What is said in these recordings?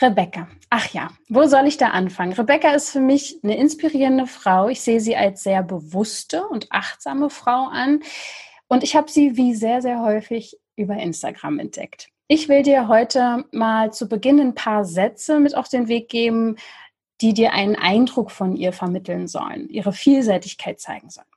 Rebecca. Ach ja, wo soll ich da anfangen? Rebecca ist für mich eine inspirierende Frau. Ich sehe sie als sehr bewusste und achtsame Frau an. Und ich habe sie wie sehr, sehr häufig über Instagram entdeckt. Ich will dir heute mal zu Beginn ein paar Sätze mit auf den Weg geben, die dir einen Eindruck von ihr vermitteln sollen, ihre Vielseitigkeit zeigen sollen.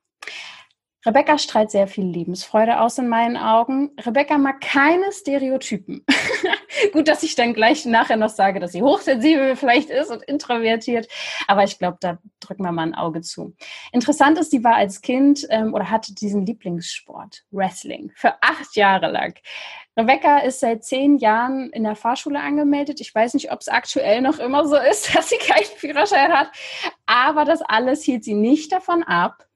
Rebecca strahlt sehr viel Lebensfreude aus in meinen Augen. Rebecca mag keine Stereotypen. Gut, dass ich dann gleich nachher noch sage, dass sie hochsensibel vielleicht ist und introvertiert. Aber ich glaube, da drücken wir mal ein Auge zu. Interessant ist, sie war als Kind ähm, oder hatte diesen Lieblingssport, Wrestling, für acht Jahre lang. Rebecca ist seit zehn Jahren in der Fahrschule angemeldet. Ich weiß nicht, ob es aktuell noch immer so ist, dass sie keinen Führerschein hat. Aber das alles hielt sie nicht davon ab,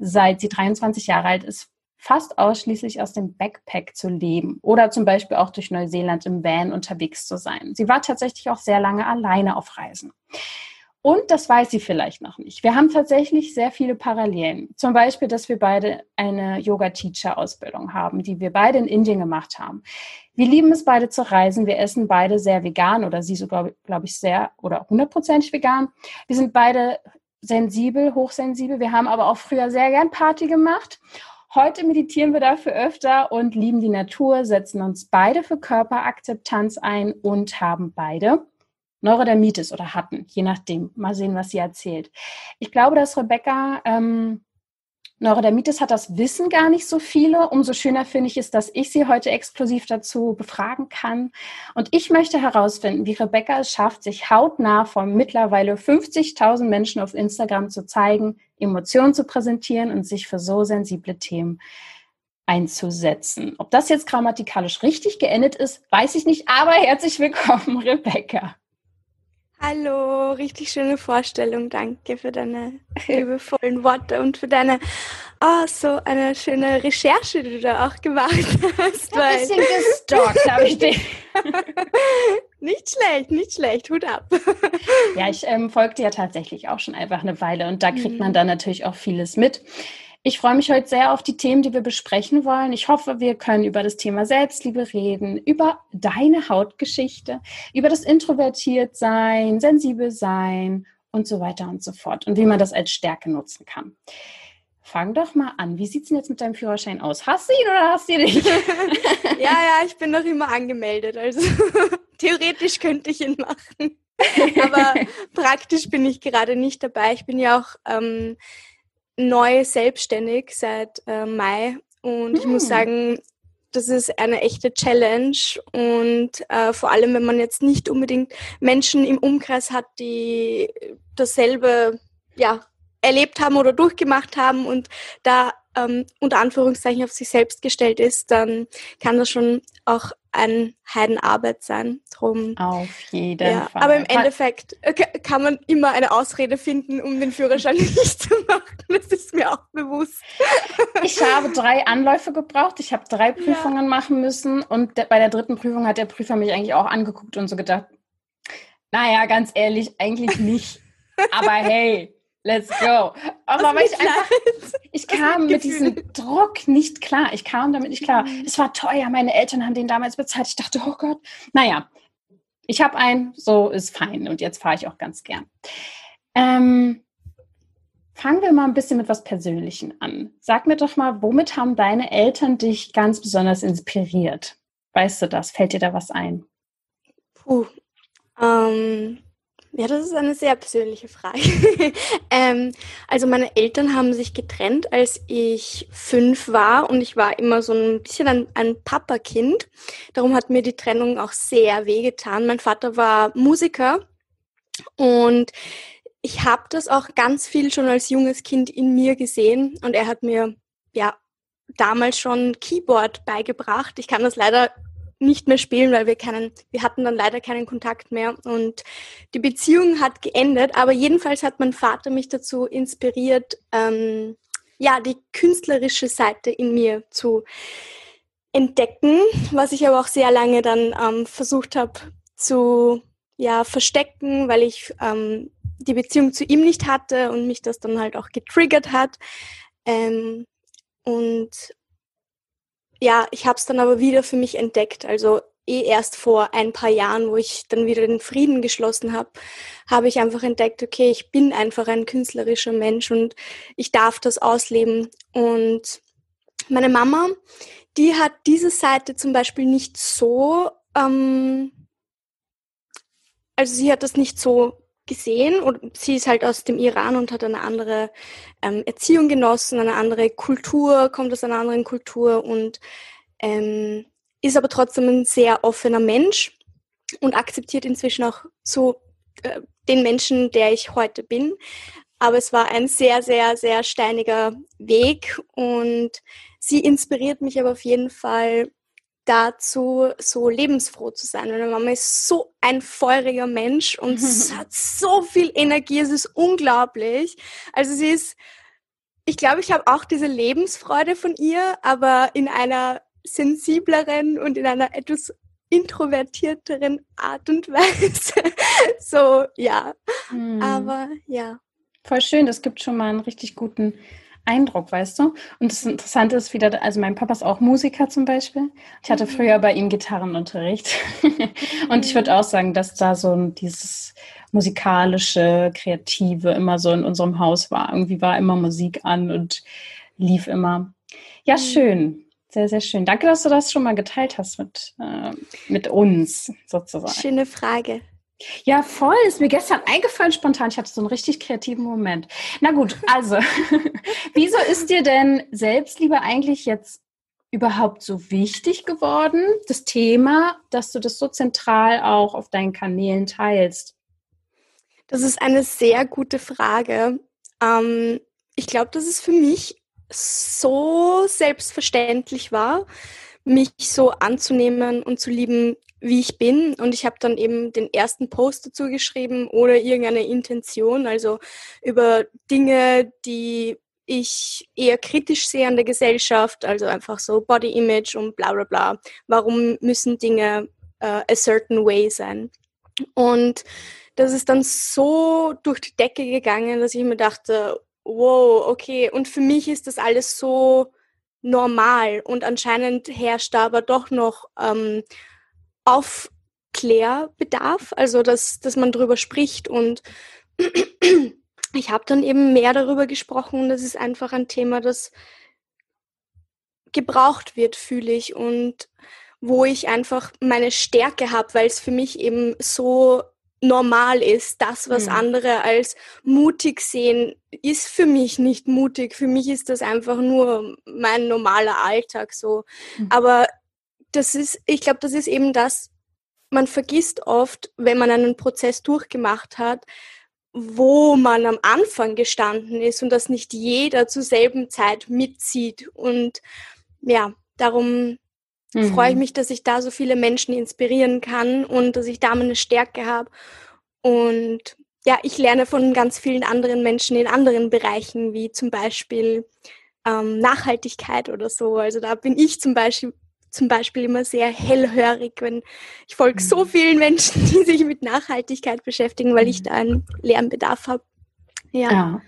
seit sie 23 Jahre alt ist, fast ausschließlich aus dem Backpack zu leben oder zum Beispiel auch durch Neuseeland im Van unterwegs zu sein. Sie war tatsächlich auch sehr lange alleine auf Reisen. Und das weiß sie vielleicht noch nicht. Wir haben tatsächlich sehr viele Parallelen. Zum Beispiel, dass wir beide eine Yoga-Teacher-Ausbildung haben, die wir beide in Indien gemacht haben. Wir lieben es beide zu reisen. Wir essen beide sehr vegan oder sie sogar, glaube ich, sehr oder hundertprozentig vegan. Wir sind beide sensibel, hochsensibel. Wir haben aber auch früher sehr gern Party gemacht. Heute meditieren wir dafür öfter und lieben die Natur, setzen uns beide für Körperakzeptanz ein und haben beide Neurodermitis oder hatten, je nachdem. Mal sehen, was sie erzählt. Ich glaube, dass Rebecca ähm, Neurodermitis hat das Wissen gar nicht so viele. Umso schöner finde ich es, dass ich Sie heute exklusiv dazu befragen kann. Und ich möchte herausfinden, wie Rebecca es schafft, sich hautnah von mittlerweile 50.000 Menschen auf Instagram zu zeigen, Emotionen zu präsentieren und sich für so sensible Themen einzusetzen. Ob das jetzt grammatikalisch richtig geendet ist, weiß ich nicht. Aber herzlich willkommen, Rebecca. Hallo, richtig schöne Vorstellung. Danke für deine liebevollen Worte und für deine, oh, so eine schöne Recherche, die du da auch gemacht hast. Ein bisschen gestalkt habe ich dich. nicht schlecht, nicht schlecht. Hut ab. ja, ich ähm, folgte ja tatsächlich auch schon einfach eine Weile und da kriegt mhm. man dann natürlich auch vieles mit. Ich freue mich heute sehr auf die Themen, die wir besprechen wollen. Ich hoffe, wir können über das Thema Selbstliebe reden, über deine Hautgeschichte, über das Introvertiertsein, sensibel sein und so weiter und so fort und wie man das als Stärke nutzen kann. Fang doch mal an. Wie sieht es denn jetzt mit deinem Führerschein aus? Hast du ihn oder hast du ihn nicht? ja, ja, ich bin noch immer angemeldet. Also theoretisch könnte ich ihn machen. Aber praktisch bin ich gerade nicht dabei. Ich bin ja auch ähm, neu selbstständig seit äh, Mai und hm. ich muss hm. sagen, das ist eine echte Challenge und äh, vor allem, wenn man jetzt nicht unbedingt Menschen im Umkreis hat, die dasselbe ja, erlebt haben oder durchgemacht haben und da ähm, unter Anführungszeichen auf sich selbst gestellt ist, dann kann das schon auch ein Heidenarbeit sein. Drum, auf jeden ja. Fall. Aber im Endeffekt äh, kann man immer eine Ausrede finden, um den Führerschein nicht zu machen. Das ist mir auch bewusst. Ich habe drei Anläufe gebraucht. Ich habe drei Prüfungen ja. machen müssen. Und bei der dritten Prüfung hat der Prüfer mich eigentlich auch angeguckt und so gedacht, naja, ganz ehrlich, eigentlich nicht. Aber hey, Let's go. Aber weil ich einfach, ich kam mit diesem Druck nicht klar. Ich kam damit nicht klar. Mhm. Es war teuer. Meine Eltern haben den damals bezahlt. Ich dachte, oh Gott. Naja, ich habe einen, so ist fein. Und jetzt fahre ich auch ganz gern. Ähm, fangen wir mal ein bisschen mit was Persönlichem an. Sag mir doch mal, womit haben deine Eltern dich ganz besonders inspiriert? Weißt du das? Fällt dir da was ein? Puh. Ähm, ja, das ist eine sehr persönliche Frage. ähm, also meine Eltern haben sich getrennt, als ich fünf war und ich war immer so ein bisschen ein, ein Papakind. Darum hat mir die Trennung auch sehr wehgetan. Mein Vater war Musiker und ich habe das auch ganz viel schon als junges Kind in mir gesehen und er hat mir ja damals schon Keyboard beigebracht. Ich kann das leider nicht mehr spielen, weil wir keinen, wir hatten dann leider keinen Kontakt mehr und die Beziehung hat geendet. Aber jedenfalls hat mein Vater mich dazu inspiriert, ähm, ja, die künstlerische Seite in mir zu entdecken, was ich aber auch sehr lange dann ähm, versucht habe zu ja, verstecken, weil ich ähm, die Beziehung zu ihm nicht hatte und mich das dann halt auch getriggert hat. Ähm, und ja, ich habe es dann aber wieder für mich entdeckt. Also eh erst vor ein paar Jahren, wo ich dann wieder den Frieden geschlossen habe, habe ich einfach entdeckt, okay, ich bin einfach ein künstlerischer Mensch und ich darf das ausleben. Und meine Mama, die hat diese Seite zum Beispiel nicht so, ähm, also sie hat das nicht so gesehen und sie ist halt aus dem Iran und hat eine andere ähm, Erziehung genossen, eine andere Kultur, kommt aus einer anderen Kultur und ähm, ist aber trotzdem ein sehr offener Mensch und akzeptiert inzwischen auch so äh, den Menschen, der ich heute bin. Aber es war ein sehr, sehr, sehr steiniger Weg und sie inspiriert mich aber auf jeden Fall dazu, so lebensfroh zu sein. Meine Mama ist so ein feuriger Mensch und hat so viel Energie, es ist unglaublich. Also sie ist, ich glaube, ich habe auch diese Lebensfreude von ihr, aber in einer sensibleren und in einer etwas introvertierteren Art und Weise. so, ja. Hm. Aber ja. Voll schön, das gibt schon mal einen richtig guten Eindruck, weißt du? Und das Interessante ist wieder, also mein Papa ist auch Musiker zum Beispiel. Ich hatte mhm. früher bei ihm Gitarrenunterricht. und ich würde auch sagen, dass da so dieses musikalische, kreative immer so in unserem Haus war. Irgendwie war immer Musik an und lief immer. Ja, mhm. schön. Sehr, sehr schön. Danke, dass du das schon mal geteilt hast mit, äh, mit uns sozusagen. Schöne Frage. Ja, voll. Ist mir gestern eingefallen spontan. Ich hatte so einen richtig kreativen Moment. Na gut, also, wieso ist dir denn Selbstliebe eigentlich jetzt überhaupt so wichtig geworden, das Thema, dass du das so zentral auch auf deinen Kanälen teilst? Das ist eine sehr gute Frage. Ähm, ich glaube, dass es für mich so selbstverständlich war, mich so anzunehmen und zu lieben, wie ich bin. Und ich habe dann eben den ersten Post dazu geschrieben ohne irgendeine Intention, also über Dinge, die ich eher kritisch sehe an der Gesellschaft, also einfach so Body Image und bla bla bla. Warum müssen Dinge uh, a certain way sein? Und das ist dann so durch die Decke gegangen, dass ich mir dachte, wow, okay. Und für mich ist das alles so normal und anscheinend herrscht da aber doch noch ähm, Aufklärbedarf, also dass, dass man darüber spricht und ich habe dann eben mehr darüber gesprochen das ist einfach ein Thema, das gebraucht wird, fühle ich und wo ich einfach meine Stärke habe, weil es für mich eben so normal ist. Das, was mhm. andere als mutig sehen, ist für mich nicht mutig. Für mich ist das einfach nur mein normaler Alltag so. Mhm. Aber das ist, ich glaube, das ist eben das, man vergisst oft, wenn man einen Prozess durchgemacht hat, wo man am Anfang gestanden ist und dass nicht jeder zur selben Zeit mitzieht. Und ja, darum mhm. freue ich mich, dass ich da so viele Menschen inspirieren kann und dass ich da meine Stärke habe. Und ja, ich lerne von ganz vielen anderen Menschen in anderen Bereichen, wie zum Beispiel ähm, Nachhaltigkeit oder so. Also da bin ich zum Beispiel zum Beispiel immer sehr hellhörig, wenn ich folge so mhm. vielen Menschen, die sich mit Nachhaltigkeit beschäftigen, weil ich mhm. da einen Lernbedarf habe. Ja. ja.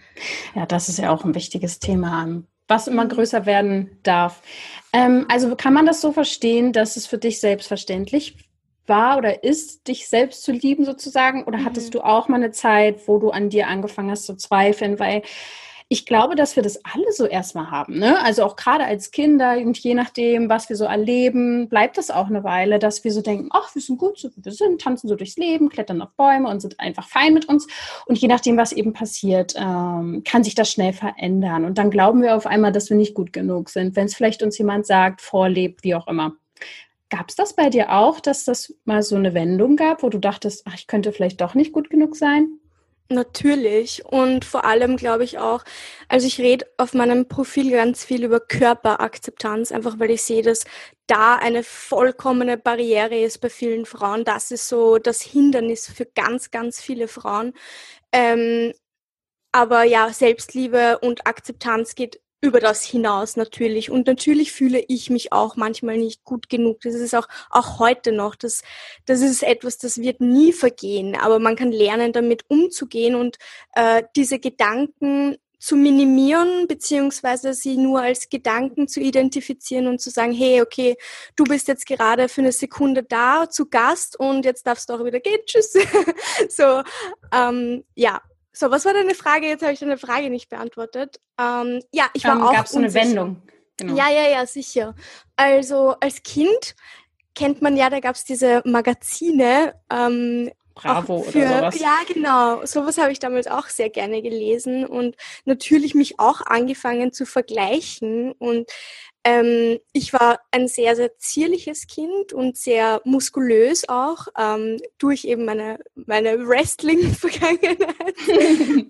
ja, das ist ja auch ein wichtiges Thema, was immer mhm. größer werden darf. Ähm, also kann man das so verstehen, dass es für dich selbstverständlich war oder ist, dich selbst zu lieben sozusagen? Oder hattest mhm. du auch mal eine Zeit, wo du an dir angefangen hast zu zweifeln? Weil ich glaube, dass wir das alle so erstmal haben. Ne? Also auch gerade als Kinder und je nachdem, was wir so erleben, bleibt das auch eine Weile, dass wir so denken, ach, wir sind gut, so wie wir sind, tanzen so durchs Leben, klettern auf Bäume und sind einfach fein mit uns. Und je nachdem, was eben passiert, ähm, kann sich das schnell verändern. Und dann glauben wir auf einmal, dass wir nicht gut genug sind, wenn es vielleicht uns jemand sagt, vorlebt, wie auch immer. Gab es das bei dir auch, dass das mal so eine Wendung gab, wo du dachtest, ach, ich könnte vielleicht doch nicht gut genug sein? Natürlich und vor allem glaube ich auch, also ich rede auf meinem Profil ganz viel über Körperakzeptanz, einfach weil ich sehe, dass da eine vollkommene Barriere ist bei vielen Frauen. Das ist so das Hindernis für ganz, ganz viele Frauen. Ähm, aber ja, Selbstliebe und Akzeptanz geht über das hinaus natürlich. Und natürlich fühle ich mich auch manchmal nicht gut genug. Das ist auch, auch heute noch. Das, das ist etwas, das wird nie vergehen. Aber man kann lernen, damit umzugehen und äh, diese Gedanken zu minimieren, beziehungsweise sie nur als Gedanken zu identifizieren und zu sagen, hey, okay, du bist jetzt gerade für eine Sekunde da zu Gast und jetzt darfst du auch wieder gehen, tschüss. so, ähm, ja, so, was war deine Frage? Jetzt habe ich deine Frage nicht beantwortet. Ähm, ja, ich war ähm, auch. Gab es so eine Wendung? Genau. Ja, ja, ja, sicher. Also als Kind kennt man ja, da gab es diese Magazine. Ähm, Bravo für, oder sowas. Ja, genau. Sowas habe ich damals auch sehr gerne gelesen und natürlich mich auch angefangen zu vergleichen. Und ähm, ich war ein sehr, sehr zierliches Kind und sehr muskulös auch, ähm, durch eben meine, meine Wrestling-Vergangenheit.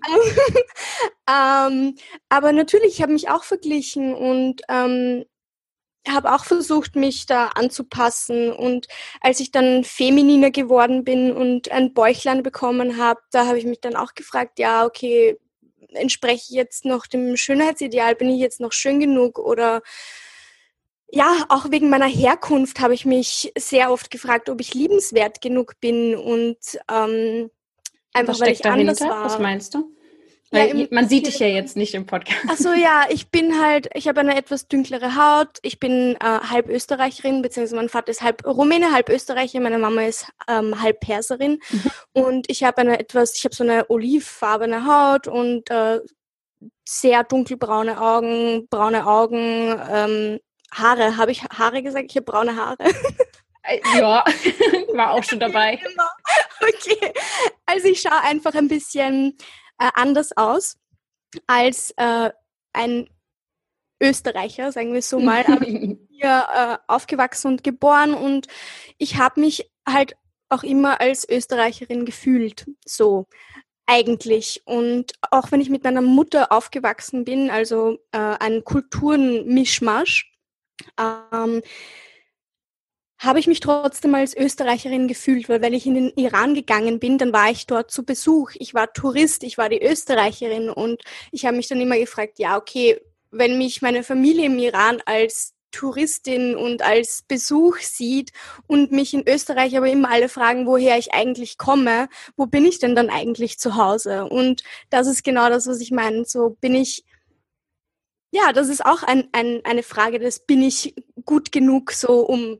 ähm, aber natürlich, ich habe mich auch verglichen und ähm, habe auch versucht, mich da anzupassen. Und als ich dann femininer geworden bin und ein Bäuchlein bekommen habe, da habe ich mich dann auch gefragt, ja, okay, entspreche ich jetzt noch dem Schönheitsideal? Bin ich jetzt noch schön genug? Oder ja, auch wegen meiner Herkunft habe ich mich sehr oft gefragt, ob ich liebenswert genug bin und ähm, einfach weil ich dahinter? anders war. Was meinst du? Ja, man sieht dich ja jetzt nicht im Podcast. Ach so, ja, ich bin halt, ich habe eine etwas dünklere Haut. Ich bin äh, halb Österreicherin, beziehungsweise mein Vater ist halb Rumäne, halb Österreicher, meine Mama ist ähm, halb Perserin. Mhm. Und ich habe eine etwas, ich habe so eine olivfarbene Haut und äh, sehr dunkelbraune Augen, braune Augen, ähm, Haare. Habe ich Haare gesagt? Ich habe braune Haare. Äh, ja, war auch schon dabei. Okay, also ich schaue einfach ein bisschen äh, anders aus als äh, ein Österreicher, sagen wir so mal. Aber ich bin hier äh, aufgewachsen und geboren und ich habe mich halt auch immer als Österreicherin gefühlt. So eigentlich. Und auch wenn ich mit meiner Mutter aufgewachsen bin, also äh, ein Kulturenmischmasch, ähm, habe ich mich trotzdem als Österreicherin gefühlt, weil wenn ich in den Iran gegangen bin, dann war ich dort zu Besuch. Ich war Tourist, ich war die Österreicherin und ich habe mich dann immer gefragt, ja, okay, wenn mich meine Familie im Iran als Touristin und als Besuch sieht und mich in Österreich aber immer alle fragen, woher ich eigentlich komme, wo bin ich denn dann eigentlich zu Hause? Und das ist genau das, was ich meine. So bin ich ja, das ist auch ein, ein, eine Frage des, bin ich gut genug so, um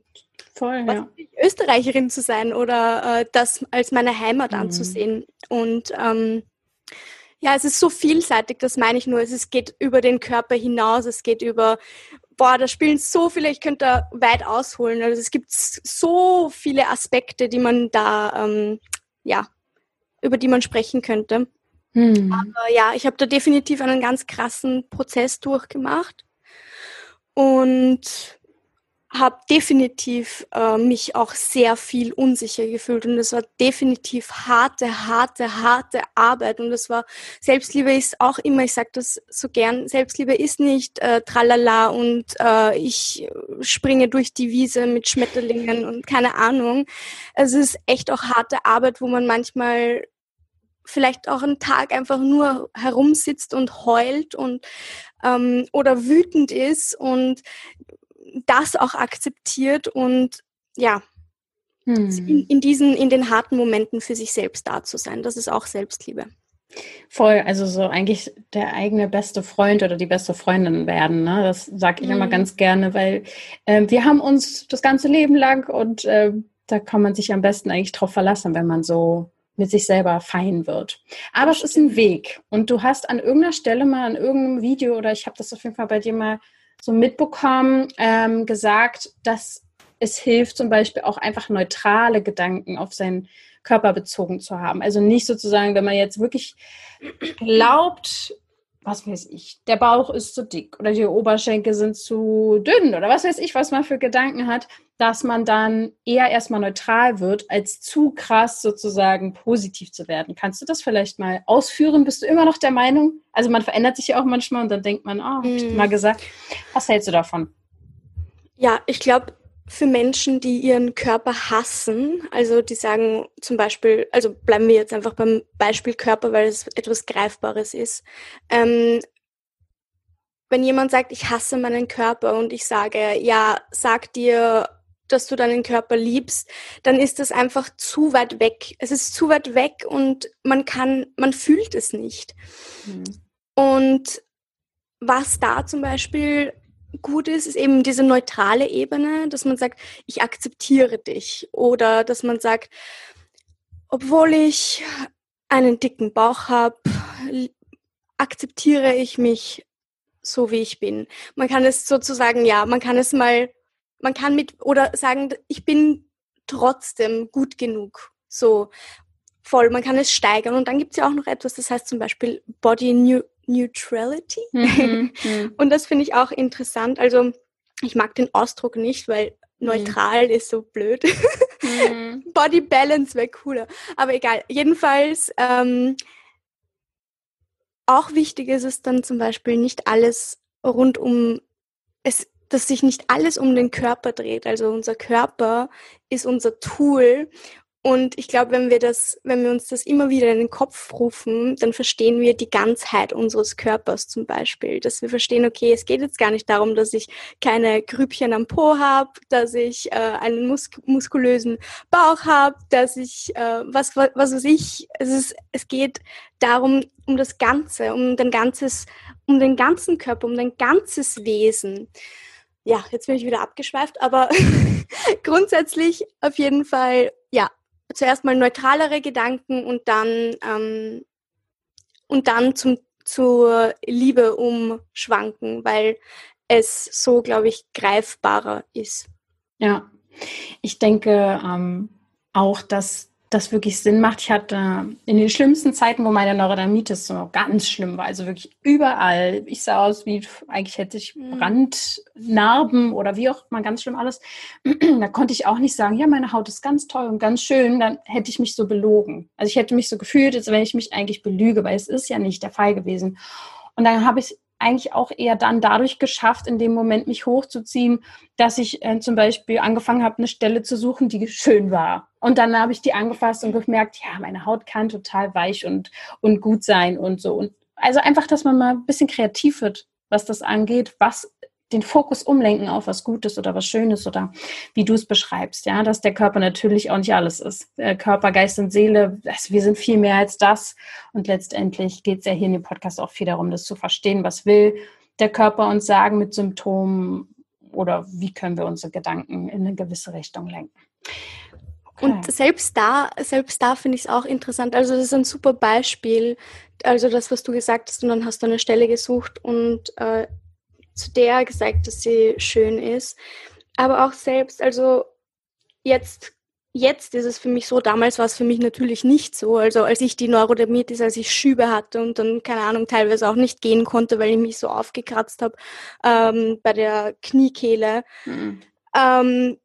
Voll, ja. Österreicherin zu sein oder äh, das als meine Heimat mhm. anzusehen. Und ähm, ja, es ist so vielseitig, das meine ich nur. Es geht über den Körper hinaus, es geht über, boah, da spielen so viele, ich könnte da weit ausholen. Also es gibt so viele Aspekte, die man da, ähm, ja, über die man sprechen könnte. Hm. Aber ja, ich habe da definitiv einen ganz krassen Prozess durchgemacht und habe definitiv äh, mich auch sehr viel unsicher gefühlt und es war definitiv harte, harte, harte Arbeit und es war Selbstliebe ist auch immer, ich sage das so gern, Selbstliebe ist nicht äh, tralala und äh, ich springe durch die Wiese mit Schmetterlingen und keine Ahnung. Es ist echt auch harte Arbeit, wo man manchmal vielleicht auch einen Tag einfach nur herumsitzt und heult und ähm, oder wütend ist und das auch akzeptiert und ja, hm. in, in, diesen, in den harten Momenten für sich selbst da zu sein. Das ist auch Selbstliebe. Voll, also so eigentlich der eigene beste Freund oder die beste Freundin werden. Ne? Das sage ich mhm. immer ganz gerne, weil äh, wir haben uns das ganze Leben lang und äh, da kann man sich am besten eigentlich drauf verlassen, wenn man so mit sich selber fein wird. Aber es ist ein Weg. Und du hast an irgendeiner Stelle mal in irgendeinem Video oder ich habe das auf jeden Fall bei dir mal so mitbekommen, ähm, gesagt, dass es hilft, zum Beispiel auch einfach neutrale Gedanken auf seinen Körper bezogen zu haben. Also nicht sozusagen, wenn man jetzt wirklich glaubt, was weiß ich, der Bauch ist zu dick oder die Oberschenkel sind zu dünn oder was weiß ich, was man für Gedanken hat, dass man dann eher erstmal neutral wird, als zu krass sozusagen positiv zu werden. Kannst du das vielleicht mal ausführen? Bist du immer noch der Meinung? Also man verändert sich ja auch manchmal und dann denkt man, oh, hab ich mm. mal gesagt. Was hältst du davon? Ja, ich glaube, für Menschen, die ihren Körper hassen, also die sagen zum Beispiel, also bleiben wir jetzt einfach beim Beispiel Körper, weil es etwas Greifbares ist. Ähm, wenn jemand sagt, ich hasse meinen Körper und ich sage, ja, sag dir, dass du deinen Körper liebst, dann ist das einfach zu weit weg. Es ist zu weit weg und man kann, man fühlt es nicht. Mhm. Und was da zum Beispiel gut ist, ist eben diese neutrale Ebene, dass man sagt, ich akzeptiere dich. Oder dass man sagt, obwohl ich einen dicken Bauch habe, akzeptiere ich mich so, wie ich bin. Man kann es sozusagen, ja, man kann es mal, man kann mit, oder sagen, ich bin trotzdem gut genug. So voll, man kann es steigern. Und dann gibt es ja auch noch etwas, das heißt zum Beispiel Body New Neutrality. Mhm, mhm. Und das finde ich auch interessant. Also ich mag den Ausdruck nicht, weil mhm. neutral mhm. ist so blöd. Mhm. Body Balance wäre cooler. Aber egal. Jedenfalls ähm, auch wichtig ist es dann zum Beispiel nicht alles rund um es, dass sich nicht alles um den Körper dreht. Also unser Körper ist unser Tool und ich glaube, wenn wir das, wenn wir uns das immer wieder in den Kopf rufen, dann verstehen wir die Ganzheit unseres Körpers zum Beispiel. Dass wir verstehen, okay, es geht jetzt gar nicht darum, dass ich keine Grübchen am Po habe, dass ich äh, einen mus muskulösen Bauch habe, dass ich äh, was, was, was weiß ich. Es, ist, es geht darum, um das Ganze, um den ganzes, um den ganzen Körper, um dein ganzes Wesen. Ja, jetzt bin ich wieder abgeschweift, aber grundsätzlich auf jeden Fall, zuerst mal neutralere Gedanken und dann, ähm, und dann zum, zur Liebe umschwanken, weil es so, glaube ich, greifbarer ist. Ja, ich denke ähm, auch, dass das wirklich Sinn macht. Ich hatte in den schlimmsten Zeiten, wo meine Neurodermitis so ganz schlimm war, also wirklich überall. Ich sah aus wie, eigentlich hätte ich mhm. Brandnarben oder wie auch immer, ganz schlimm alles. da konnte ich auch nicht sagen, ja, meine Haut ist ganz toll und ganz schön. Dann hätte ich mich so belogen. Also ich hätte mich so gefühlt, als wenn ich mich eigentlich belüge, weil es ist ja nicht der Fall gewesen. Und dann habe ich eigentlich auch eher dann dadurch geschafft, in dem Moment mich hochzuziehen, dass ich äh, zum Beispiel angefangen habe, eine Stelle zu suchen, die schön war. Und dann habe ich die angefasst und gemerkt, ja, meine Haut kann total weich und, und gut sein und so. Und also einfach, dass man mal ein bisschen kreativ wird, was das angeht, was den Fokus umlenken auf was Gutes oder was Schönes oder wie du es beschreibst, ja, dass der Körper natürlich auch nicht alles ist. Der Körper, Geist und Seele, also wir sind viel mehr als das. Und letztendlich geht es ja hier in dem Podcast auch viel darum, das zu verstehen, was will der Körper uns sagen mit Symptomen oder wie können wir unsere Gedanken in eine gewisse Richtung lenken. Okay. Und selbst da, selbst da finde ich es auch interessant. Also das ist ein super Beispiel. Also das, was du gesagt hast, und dann hast du eine Stelle gesucht und äh, zu der gesagt, dass sie schön ist. Aber auch selbst, also jetzt, jetzt ist es für mich so, damals war es für mich natürlich nicht so. Also als ich die Neurodermitis, als ich Schübe hatte und dann, keine Ahnung, teilweise auch nicht gehen konnte, weil ich mich so aufgekratzt habe ähm, bei der Kniekehle. Mhm. Ähm,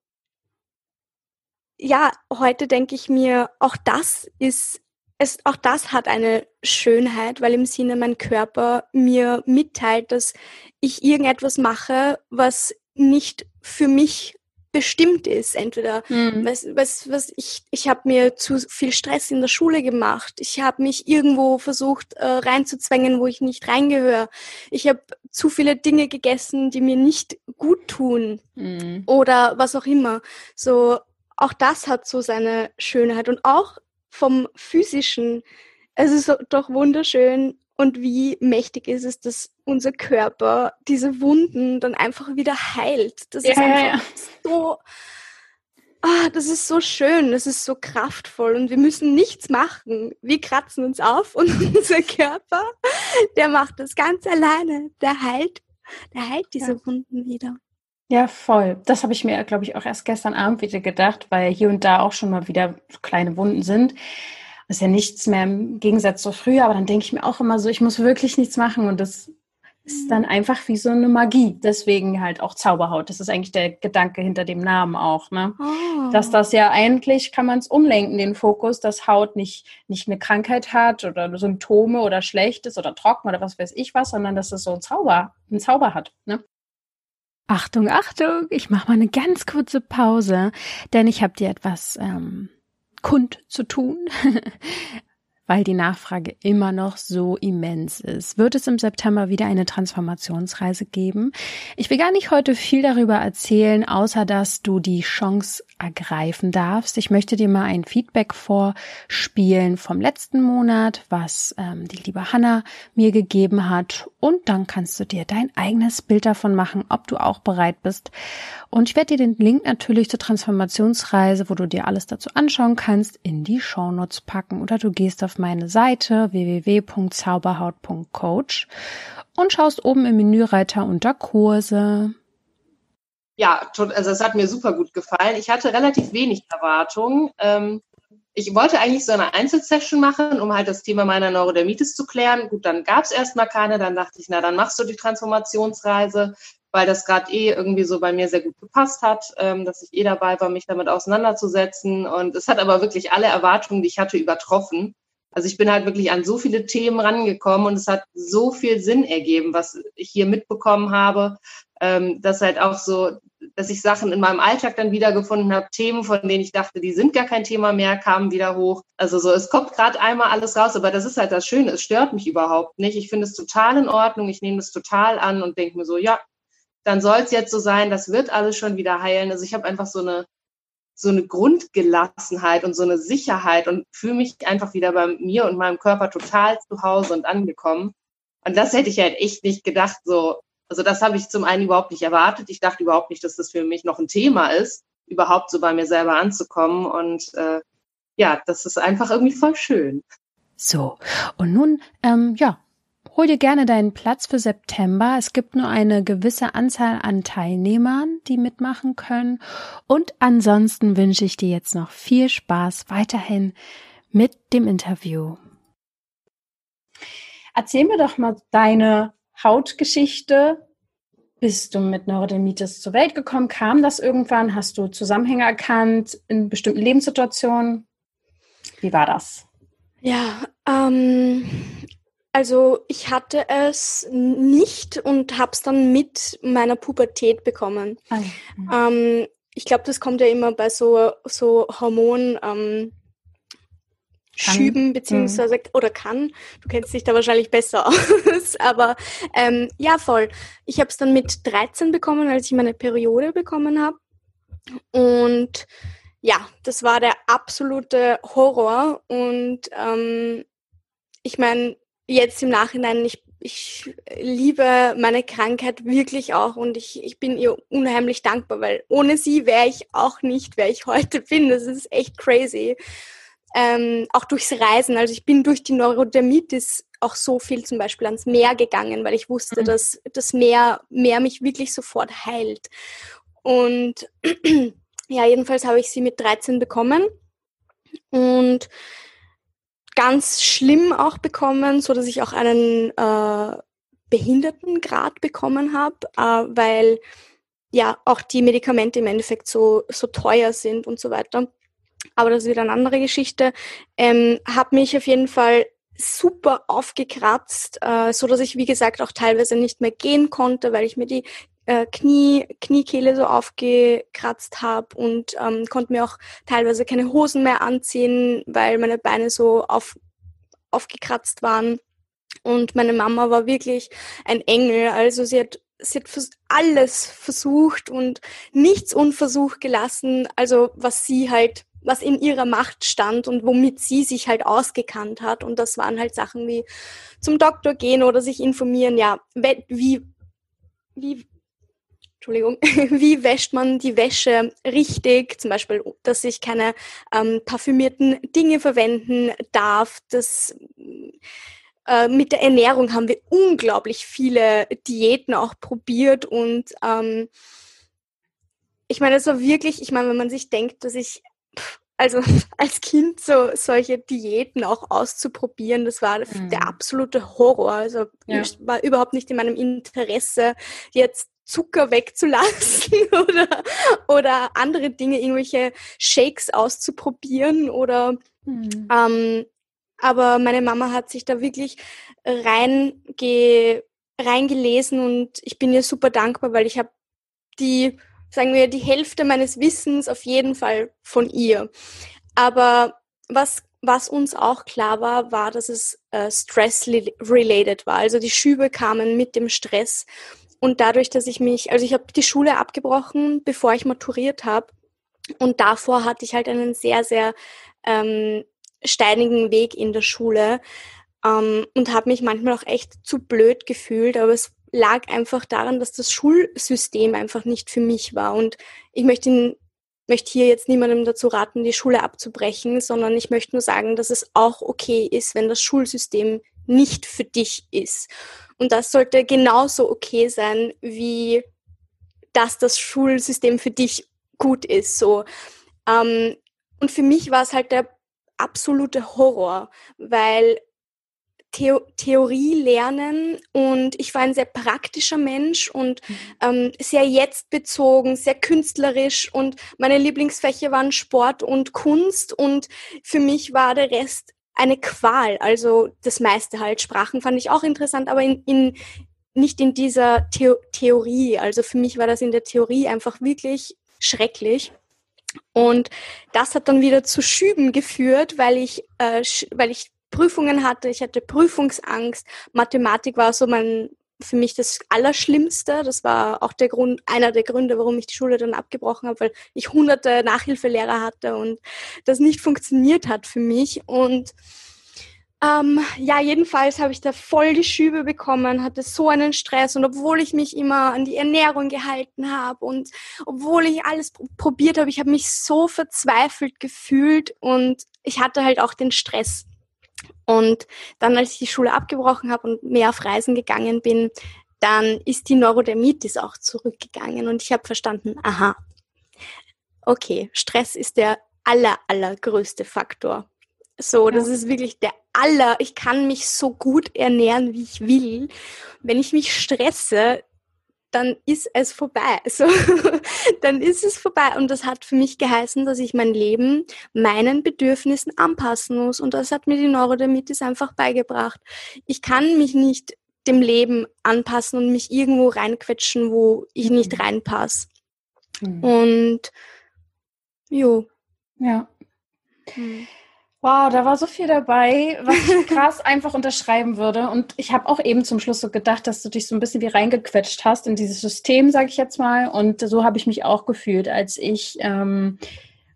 ja, heute denke ich mir, auch das ist es, auch das hat eine Schönheit, weil im Sinne mein Körper mir mitteilt, dass ich irgendetwas mache, was nicht für mich bestimmt ist. Entweder mhm. was, was, was ich, ich habe mir zu viel Stress in der Schule gemacht. Ich habe mich irgendwo versucht äh, reinzuzwängen, wo ich nicht reingehöre. Ich habe zu viele Dinge gegessen, die mir nicht gut tun. Mhm. Oder was auch immer. So, auch das hat so seine Schönheit. Und auch vom physischen. Es ist doch wunderschön und wie mächtig ist es, dass unser Körper diese Wunden dann einfach wieder heilt. Das ja, ist einfach ja. so, ah, das ist so schön, das ist so kraftvoll und wir müssen nichts machen. Wir kratzen uns auf und unser Körper, der macht das ganz alleine. Der heilt, der heilt diese ja. Wunden wieder. Ja, voll. Das habe ich mir, glaube ich, auch erst gestern Abend wieder gedacht, weil hier und da auch schon mal wieder kleine Wunden sind. Das ist ja nichts mehr im Gegensatz zu früher, aber dann denke ich mir auch immer so, ich muss wirklich nichts machen und das ist dann einfach wie so eine Magie. Deswegen halt auch Zauberhaut. Das ist eigentlich der Gedanke hinter dem Namen auch, ne? Oh. Dass das ja eigentlich kann man es umlenken, den Fokus, dass Haut nicht, nicht eine Krankheit hat oder Symptome oder schlecht ist oder trocken oder was weiß ich was, sondern dass es so ein Zauber, einen Zauber hat, ne? Achtung, Achtung, ich mache mal eine ganz kurze Pause, denn ich habe dir etwas ähm, kund zu tun. weil die Nachfrage immer noch so immens ist. Wird es im September wieder eine Transformationsreise geben? Ich will gar nicht heute viel darüber erzählen, außer dass du die Chance ergreifen darfst. Ich möchte dir mal ein Feedback vorspielen vom letzten Monat, was ähm, die liebe Hanna mir gegeben hat. Und dann kannst du dir dein eigenes Bild davon machen, ob du auch bereit bist. Und ich werde dir den Link natürlich zur Transformationsreise, wo du dir alles dazu anschauen kannst, in die Shownotes packen. Oder du gehst auf meine Seite www.zauberhaut.coach und schaust oben im Menüreiter unter Kurse ja, also es hat mir super gut gefallen. Ich hatte relativ wenig Erwartungen. Ähm, ich wollte eigentlich so eine Einzelsession machen, um halt das Thema meiner Neurodermitis zu klären. Gut, dann gab es erstmal keine. Dann dachte ich, na, dann machst du die Transformationsreise, weil das gerade eh irgendwie so bei mir sehr gut gepasst hat, ähm, dass ich eh dabei war, mich damit auseinanderzusetzen. Und es hat aber wirklich alle Erwartungen, die ich hatte, übertroffen. Also ich bin halt wirklich an so viele Themen rangekommen und es hat so viel Sinn ergeben, was ich hier mitbekommen habe, ähm, dass halt auch so, dass ich Sachen in meinem Alltag dann wiedergefunden habe, Themen, von denen ich dachte, die sind gar kein Thema mehr, kamen wieder hoch. Also so, es kommt gerade einmal alles raus, aber das ist halt das Schöne, es stört mich überhaupt nicht. Ich finde es total in Ordnung, ich nehme das total an und denke mir so, ja, dann soll es jetzt so sein, das wird alles schon wieder heilen. Also ich habe einfach so eine so eine Grundgelassenheit und so eine Sicherheit und fühle mich einfach wieder bei mir und meinem Körper total zu Hause und angekommen. Und das hätte ich halt echt nicht gedacht, so, also das habe ich zum einen überhaupt nicht erwartet. Ich dachte überhaupt nicht, dass das für mich noch ein Thema ist, überhaupt so bei mir selber anzukommen. Und äh, ja, das ist einfach irgendwie voll schön. So, und nun, ähm, ja, Hol dir gerne deinen Platz für September. Es gibt nur eine gewisse Anzahl an Teilnehmern, die mitmachen können. Und ansonsten wünsche ich dir jetzt noch viel Spaß weiterhin mit dem Interview. Erzähl mir doch mal deine Hautgeschichte. Bist du mit Neurodermitis zur Welt gekommen? Kam das irgendwann? Hast du Zusammenhänge erkannt in bestimmten Lebenssituationen? Wie war das? Ja, ähm, also ich hatte es nicht und habe es dann mit meiner Pubertät bekommen. Ah, ähm, ich glaube, das kommt ja immer bei so, so Hormon. Ähm, Schüben beziehungsweise mhm. oder kann. Du kennst dich da wahrscheinlich besser aus, aber ähm, ja voll. Ich habe es dann mit 13 bekommen, als ich meine Periode bekommen habe und ja, das war der absolute Horror und ähm, ich meine, jetzt im Nachhinein, ich, ich liebe meine Krankheit wirklich auch und ich, ich bin ihr unheimlich dankbar, weil ohne sie wäre ich auch nicht, wer ich heute bin. Das ist echt crazy. Ähm, auch durchs Reisen. Also ich bin durch die Neurodermitis auch so viel zum Beispiel ans Meer gegangen, weil ich wusste, mhm. dass das Meer, Meer mich wirklich sofort heilt. Und ja, jedenfalls habe ich sie mit 13 bekommen. Und ganz schlimm auch bekommen, so dass ich auch einen äh, Behindertengrad bekommen habe, äh, weil ja auch die Medikamente im Endeffekt so, so teuer sind und so weiter. Aber das ist wieder eine andere Geschichte. Ähm, habe mich auf jeden Fall super aufgekratzt, äh, so dass ich wie gesagt auch teilweise nicht mehr gehen konnte, weil ich mir die äh, Knie, Kniekehle so aufgekratzt habe und ähm, konnte mir auch teilweise keine Hosen mehr anziehen, weil meine Beine so auf, aufgekratzt waren. Und meine Mama war wirklich ein Engel. Also sie hat, sie hat alles versucht und nichts unversucht gelassen. Also was sie halt, was in ihrer Macht stand und womit sie sich halt ausgekannt hat. Und das waren halt Sachen wie zum Doktor gehen oder sich informieren, ja, wie, wie Entschuldigung, wie wäscht man die Wäsche richtig? Zum Beispiel, dass ich keine ähm, parfümierten Dinge verwenden darf. Das, äh, mit der Ernährung haben wir unglaublich viele Diäten auch probiert und ähm, ich meine, es war wirklich, ich meine, wenn man sich denkt, dass ich also als Kind so solche Diäten auch auszuprobieren, das war mhm. der absolute Horror. Also ja. war überhaupt nicht in meinem Interesse, jetzt Zucker wegzulassen oder, oder andere Dinge, irgendwelche Shakes auszuprobieren oder mhm. ähm, aber meine Mama hat sich da wirklich reinge, reingelesen und ich bin ihr super dankbar, weil ich habe die, sagen wir, die Hälfte meines Wissens auf jeden Fall von ihr. Aber was was uns auch klar war, war, dass es äh, stress-related war. Also die Schübe kamen mit dem Stress. Und dadurch, dass ich mich, also ich habe die Schule abgebrochen, bevor ich maturiert habe. Und davor hatte ich halt einen sehr, sehr ähm, steinigen Weg in der Schule ähm, und habe mich manchmal auch echt zu blöd gefühlt. Aber es lag einfach daran, dass das Schulsystem einfach nicht für mich war. Und ich möchte möchte hier jetzt niemandem dazu raten, die Schule abzubrechen, sondern ich möchte nur sagen, dass es auch okay ist, wenn das Schulsystem nicht für dich ist. Und das sollte genauso okay sein, wie dass das Schulsystem für dich gut ist. So. Ähm, und für mich war es halt der absolute Horror, weil Theo Theorie lernen und ich war ein sehr praktischer Mensch und mhm. ähm, sehr jetzt bezogen, sehr künstlerisch und meine Lieblingsfächer waren Sport und Kunst und für mich war der Rest eine Qual. Also das meiste halt. Sprachen fand ich auch interessant, aber in, in nicht in dieser The Theorie. Also für mich war das in der Theorie einfach wirklich schrecklich. Und das hat dann wieder zu Schüben geführt, weil ich, äh, weil ich Prüfungen hatte, ich hatte Prüfungsangst. Mathematik war so mein für mich das Allerschlimmste. Das war auch der Grund, einer der Gründe, warum ich die Schule dann abgebrochen habe, weil ich hunderte Nachhilfelehrer hatte und das nicht funktioniert hat für mich. Und ähm, ja, jedenfalls habe ich da voll die Schübe bekommen, hatte so einen Stress und obwohl ich mich immer an die Ernährung gehalten habe und obwohl ich alles probiert habe, ich habe mich so verzweifelt gefühlt und ich hatte halt auch den Stress. Und dann, als ich die Schule abgebrochen habe und mehr auf Reisen gegangen bin, dann ist die Neurodermitis auch zurückgegangen und ich habe verstanden, aha, okay, Stress ist der aller, allergrößte Faktor. So, ja. das ist wirklich der aller, ich kann mich so gut ernähren, wie ich will. Wenn ich mich stresse, dann ist es vorbei. So, dann ist es vorbei. Und das hat für mich geheißen, dass ich mein Leben meinen Bedürfnissen anpassen muss. Und das hat mir die Neurodermitis einfach beigebracht. Ich kann mich nicht dem Leben anpassen und mich irgendwo reinquetschen, wo ich nicht mhm. reinpasse. Mhm. Und jo. Ja. Mhm. Wow, da war so viel dabei, was ich krass einfach unterschreiben würde. Und ich habe auch eben zum Schluss so gedacht, dass du dich so ein bisschen wie reingequetscht hast in dieses System, sage ich jetzt mal. Und so habe ich mich auch gefühlt, als ich ähm,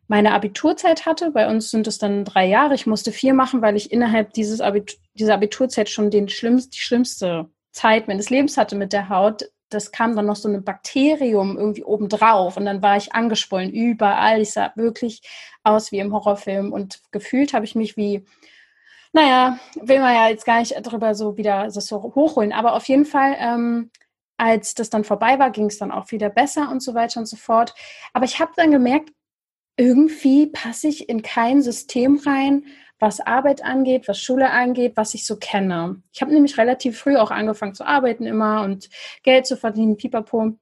meine Abiturzeit hatte. Bei uns sind es dann drei Jahre. Ich musste vier machen, weil ich innerhalb dieses Abitur, dieser Abiturzeit schon den schlimmst, die schlimmste Zeit meines Lebens hatte mit der Haut das kam dann noch so ein Bakterium irgendwie obendrauf und dann war ich angeschwollen überall. Ich sah wirklich aus wie im Horrorfilm und gefühlt habe ich mich wie, naja, will man ja jetzt gar nicht drüber so wieder das so hochholen, aber auf jeden Fall, ähm, als das dann vorbei war, ging es dann auch wieder besser und so weiter und so fort. Aber ich habe dann gemerkt, irgendwie passe ich in kein System rein, was Arbeit angeht, was Schule angeht, was ich so kenne. Ich habe nämlich relativ früh auch angefangen zu arbeiten immer und Geld zu verdienen, pipapo.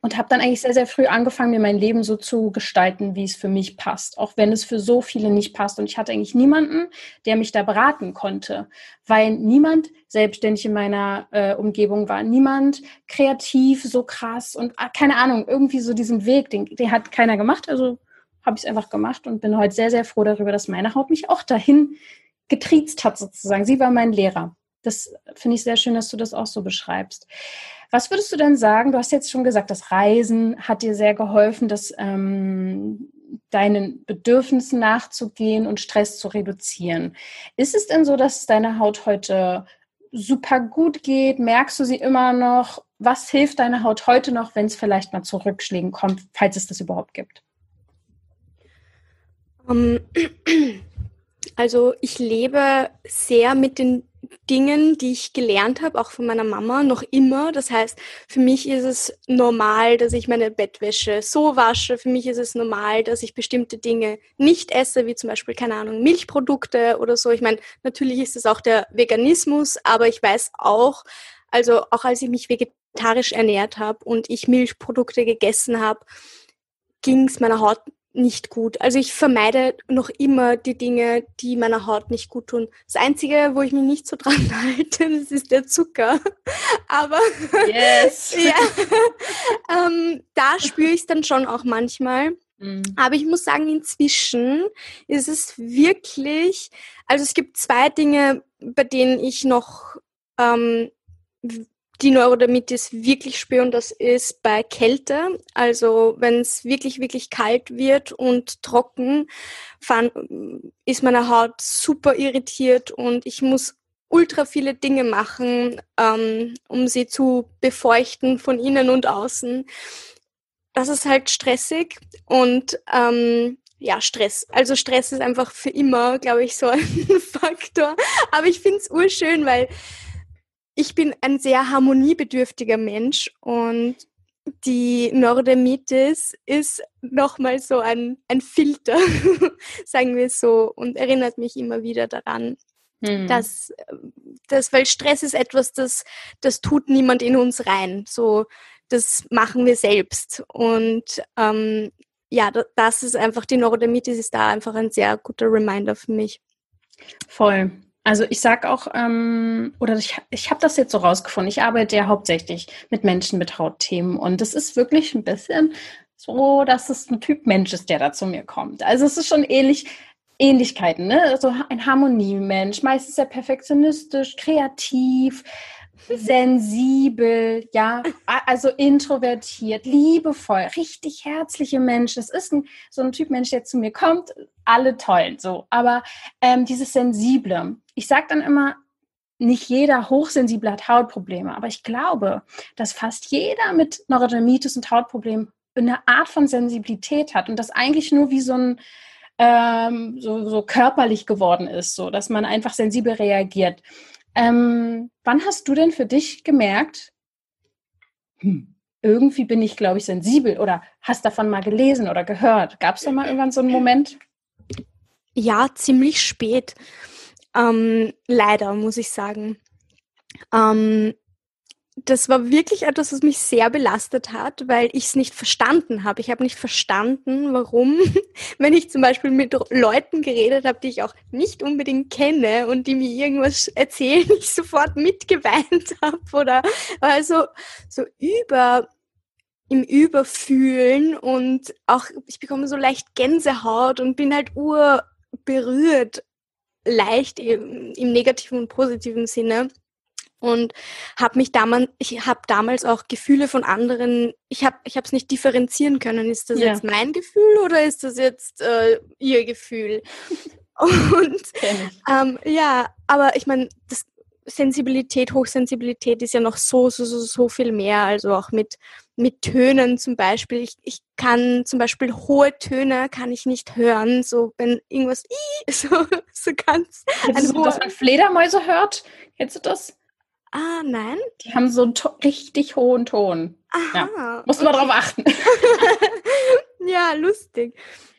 Und habe dann eigentlich sehr, sehr früh angefangen, mir mein Leben so zu gestalten, wie es für mich passt, auch wenn es für so viele nicht passt. Und ich hatte eigentlich niemanden, der mich da beraten konnte, weil niemand selbstständig in meiner äh, Umgebung war, niemand kreativ, so krass und ah, keine Ahnung, irgendwie so diesen Weg, den, den hat keiner gemacht. Also habe ich es einfach gemacht und bin heute sehr, sehr froh darüber, dass meine Haut mich auch dahin getriezt hat, sozusagen. Sie war mein Lehrer. Das finde ich sehr schön, dass du das auch so beschreibst. Was würdest du denn sagen? Du hast jetzt schon gesagt, das Reisen hat dir sehr geholfen, das ähm, deinen Bedürfnissen nachzugehen und Stress zu reduzieren. Ist es denn so, dass es deiner Haut heute super gut geht? Merkst du sie immer noch? Was hilft deiner Haut heute noch, wenn es vielleicht mal zu Rückschlägen kommt, falls es das überhaupt gibt? Ähm, also ich lebe sehr mit den Dingen, die ich gelernt habe, auch von meiner Mama, noch immer. Das heißt, für mich ist es normal, dass ich meine Bettwäsche so wasche. Für mich ist es normal, dass ich bestimmte Dinge nicht esse, wie zum Beispiel, keine Ahnung, Milchprodukte oder so. Ich meine, natürlich ist es auch der Veganismus, aber ich weiß auch, also auch als ich mich vegetarisch ernährt habe und ich Milchprodukte gegessen habe, ging es meiner Haut nicht gut. Also ich vermeide noch immer die Dinge, die meiner Haut nicht gut tun. Das Einzige, wo ich mich nicht so dran halte, das ist der Zucker. Aber yes. ja, ähm, da spüre ich es dann schon auch manchmal. Mhm. Aber ich muss sagen, inzwischen ist es wirklich, also es gibt zwei Dinge, bei denen ich noch ähm, die Neurodermitis wirklich spüre und das ist bei Kälte. Also wenn es wirklich, wirklich kalt wird und trocken, ist meine Haut super irritiert und ich muss ultra viele Dinge machen, ähm, um sie zu befeuchten von innen und außen. Das ist halt stressig und ähm, ja, Stress. Also Stress ist einfach für immer, glaube ich, so ein Faktor. Aber ich finde es urschön, weil ich bin ein sehr harmoniebedürftiger Mensch und die Neurodermitis ist nochmal so ein, ein Filter, sagen wir so, und erinnert mich immer wieder daran, hm. dass, dass, weil Stress ist etwas, das, das tut niemand in uns rein. So, das machen wir selbst. Und ähm, ja, das ist einfach, die Neurodermitis ist da einfach ein sehr guter Reminder für mich. Voll. Also ich sage auch, ähm, oder ich, ich habe das jetzt so rausgefunden, ich arbeite ja hauptsächlich mit Menschen mit Hautthemen und es ist wirklich ein bisschen so, dass es ein Typ Mensch ist, der da zu mir kommt. Also es ist schon ähnlich, Ähnlichkeiten, ne? So ein Harmoniemensch, meistens sehr perfektionistisch, kreativ, sensibel, ja, also introvertiert, liebevoll, richtig herzliche Menschen. Es ist ein, so ein Typ Mensch, der zu mir kommt, alle toll, so. Aber ähm, dieses Sensible, ich sage dann immer, nicht jeder Hochsensible hat Hautprobleme, aber ich glaube, dass fast jeder mit Neurodermitis und Hautproblemen eine Art von Sensibilität hat und das eigentlich nur wie so ein ähm, so, so körperlich geworden ist, so dass man einfach sensibel reagiert. Ähm, wann hast du denn für dich gemerkt, hm, irgendwie bin ich, glaube ich, sensibel oder hast davon mal gelesen oder gehört? Gab es da mal irgendwann so einen Moment? Ja, ziemlich spät. Ähm, leider, muss ich sagen. Ähm, das war wirklich etwas, was mich sehr belastet hat, weil ich es nicht verstanden habe. Ich habe nicht verstanden, warum, wenn ich zum Beispiel mit Leuten geredet habe, die ich auch nicht unbedingt kenne und die mir irgendwas erzählen, ich sofort mitgeweint habe oder also so über im Überfühlen und auch ich bekomme so leicht Gänsehaut und bin halt urberührt, leicht im, im negativen und positiven Sinne und habe mich damals ich habe damals auch Gefühle von anderen ich habe ich habe es nicht differenzieren können. Ist das ja. jetzt mein Gefühl oder ist das jetzt äh, ihr Gefühl? Und ähm, ja aber ich meine das Sensibilität Hochsensibilität ist ja noch so so so so viel mehr. Also auch mit mit Tönen zum Beispiel. Ich, ich kann zum Beispiel hohe Töne kann ich nicht hören. So wenn irgendwas so so ganz du, dass man Fledermäuse hört? Kennst du das Ah, nein? Die haben so einen richtig hohen Ton. Aha. Ja. Muss man okay. darauf achten. ja, lustig.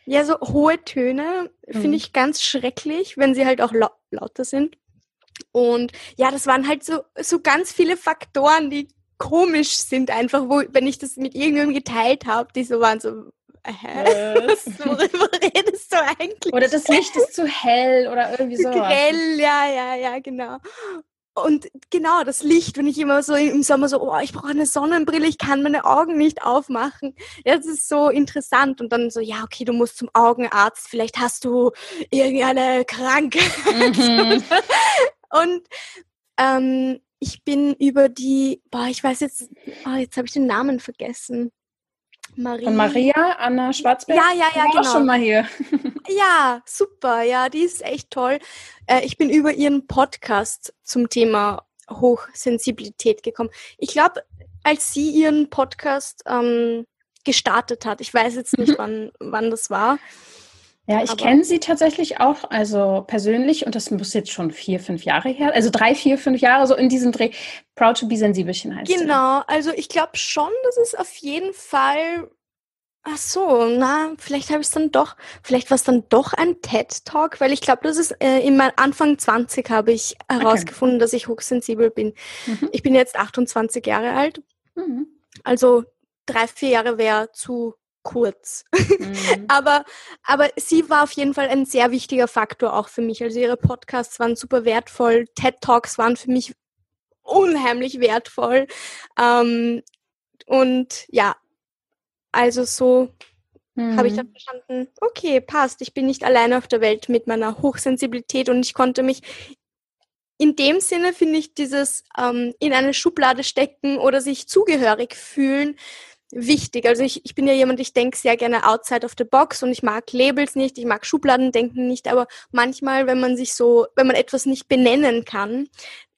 Ja, so hohe Töne mhm. finde ich ganz schrecklich, wenn sie halt auch lau lauter sind. Und ja, das waren halt so, so ganz viele Faktoren, die komisch sind, einfach, wo, wenn ich das mit irgendjemandem geteilt habe, die so waren so, Hä? Was? Worüber redest du eigentlich? Oder das Licht ist zu hell oder irgendwie so. Grell, ja, ja, ja, genau. Und genau, das Licht, wenn ich immer so im Sommer so, oh, ich brauche eine Sonnenbrille, ich kann meine Augen nicht aufmachen. Ja, das ist so interessant. Und dann so, ja, okay, du musst zum Augenarzt, vielleicht hast du irgendeine Krankheit. Mhm. Und ähm, ich bin über die, boah, ich weiß jetzt, oh, jetzt habe ich den Namen vergessen. Marie. Von Maria, Anna Schwarzberg. Ja, ja, ja, genau. Auch schon mal hier. ja, super. Ja, die ist echt toll. Äh, ich bin über ihren Podcast zum Thema Hochsensibilität gekommen. Ich glaube, als sie ihren Podcast ähm, gestartet hat, ich weiß jetzt nicht, mhm. wann, wann das war. Ja, ich kenne sie tatsächlich auch, also persönlich, und das muss jetzt schon vier, fünf Jahre her, also drei, vier, fünf Jahre so in diesem Dreh. Proud to be Sensibelchen heißt Genau, sie. also ich glaube schon, dass es auf jeden Fall. Ach so, na, vielleicht habe ich es dann doch, vielleicht war es dann doch ein TED-Talk, weil ich glaube, das ist äh, in meinem Anfang 20 habe ich herausgefunden, okay. dass ich hochsensibel bin. Mhm. Ich bin jetzt 28 Jahre alt. Mhm. Also drei, vier Jahre wäre zu kurz. Mhm. aber, aber sie war auf jeden Fall ein sehr wichtiger Faktor auch für mich. Also ihre Podcasts waren super wertvoll, TED Talks waren für mich unheimlich wertvoll. Ähm, und ja, also so mhm. habe ich dann verstanden, okay, passt, ich bin nicht alleine auf der Welt mit meiner Hochsensibilität und ich konnte mich in dem Sinne finde ich dieses ähm, in eine Schublade stecken oder sich zugehörig fühlen wichtig. Also ich, ich bin ja jemand, ich denke sehr gerne outside of the box und ich mag Labels nicht, ich mag Schubladen denken nicht, aber manchmal, wenn man sich so, wenn man etwas nicht benennen kann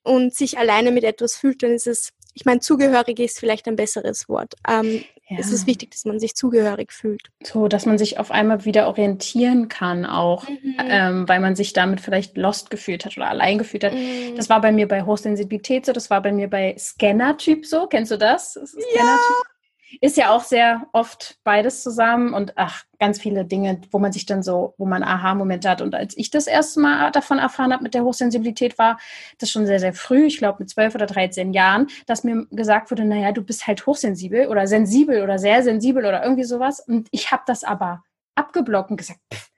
und sich alleine mit etwas fühlt, dann ist es, ich meine, zugehörig ist vielleicht ein besseres Wort. Ähm, ja. Es ist wichtig, dass man sich zugehörig fühlt. So, dass man sich auf einmal wieder orientieren kann, auch, mhm. ähm, weil man sich damit vielleicht lost gefühlt hat oder allein gefühlt hat. Mhm. Das war bei mir bei Hochsensibilität so, das war bei mir bei Scanner-Typ so. Kennst du das? das ja, ist ja auch sehr oft beides zusammen und ach, ganz viele Dinge, wo man sich dann so, wo man Aha-Momente hat. Und als ich das erste Mal davon erfahren habe mit der Hochsensibilität, war das schon sehr, sehr früh, ich glaube mit 12 oder 13 Jahren, dass mir gesagt wurde, naja, du bist halt hochsensibel oder sensibel oder sehr sensibel oder irgendwie sowas. Und ich habe das aber abgeblockt und gesagt, pff,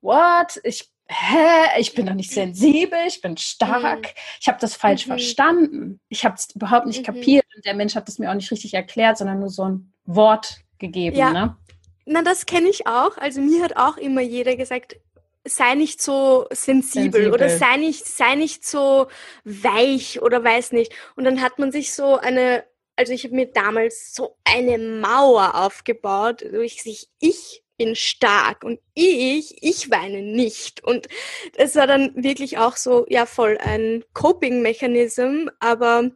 what? Ich hä, ich bin doch nicht sensibel, ich bin stark, mhm. ich habe das falsch mhm. verstanden, ich habe es überhaupt nicht mhm. kapiert und der Mensch hat das mir auch nicht richtig erklärt, sondern nur so ein Wort gegeben. Ja. Ne? Na, das kenne ich auch. Also mir hat auch immer jeder gesagt, sei nicht so sensibel, sensibel, oder sei nicht, sei nicht so weich oder weiß nicht. Und dann hat man sich so eine, also ich habe mir damals so eine Mauer aufgebaut, wo ich sich, ich bin stark und ich, ich weine nicht. Und es war dann wirklich auch so, ja, voll ein Coping-Mechanism, aber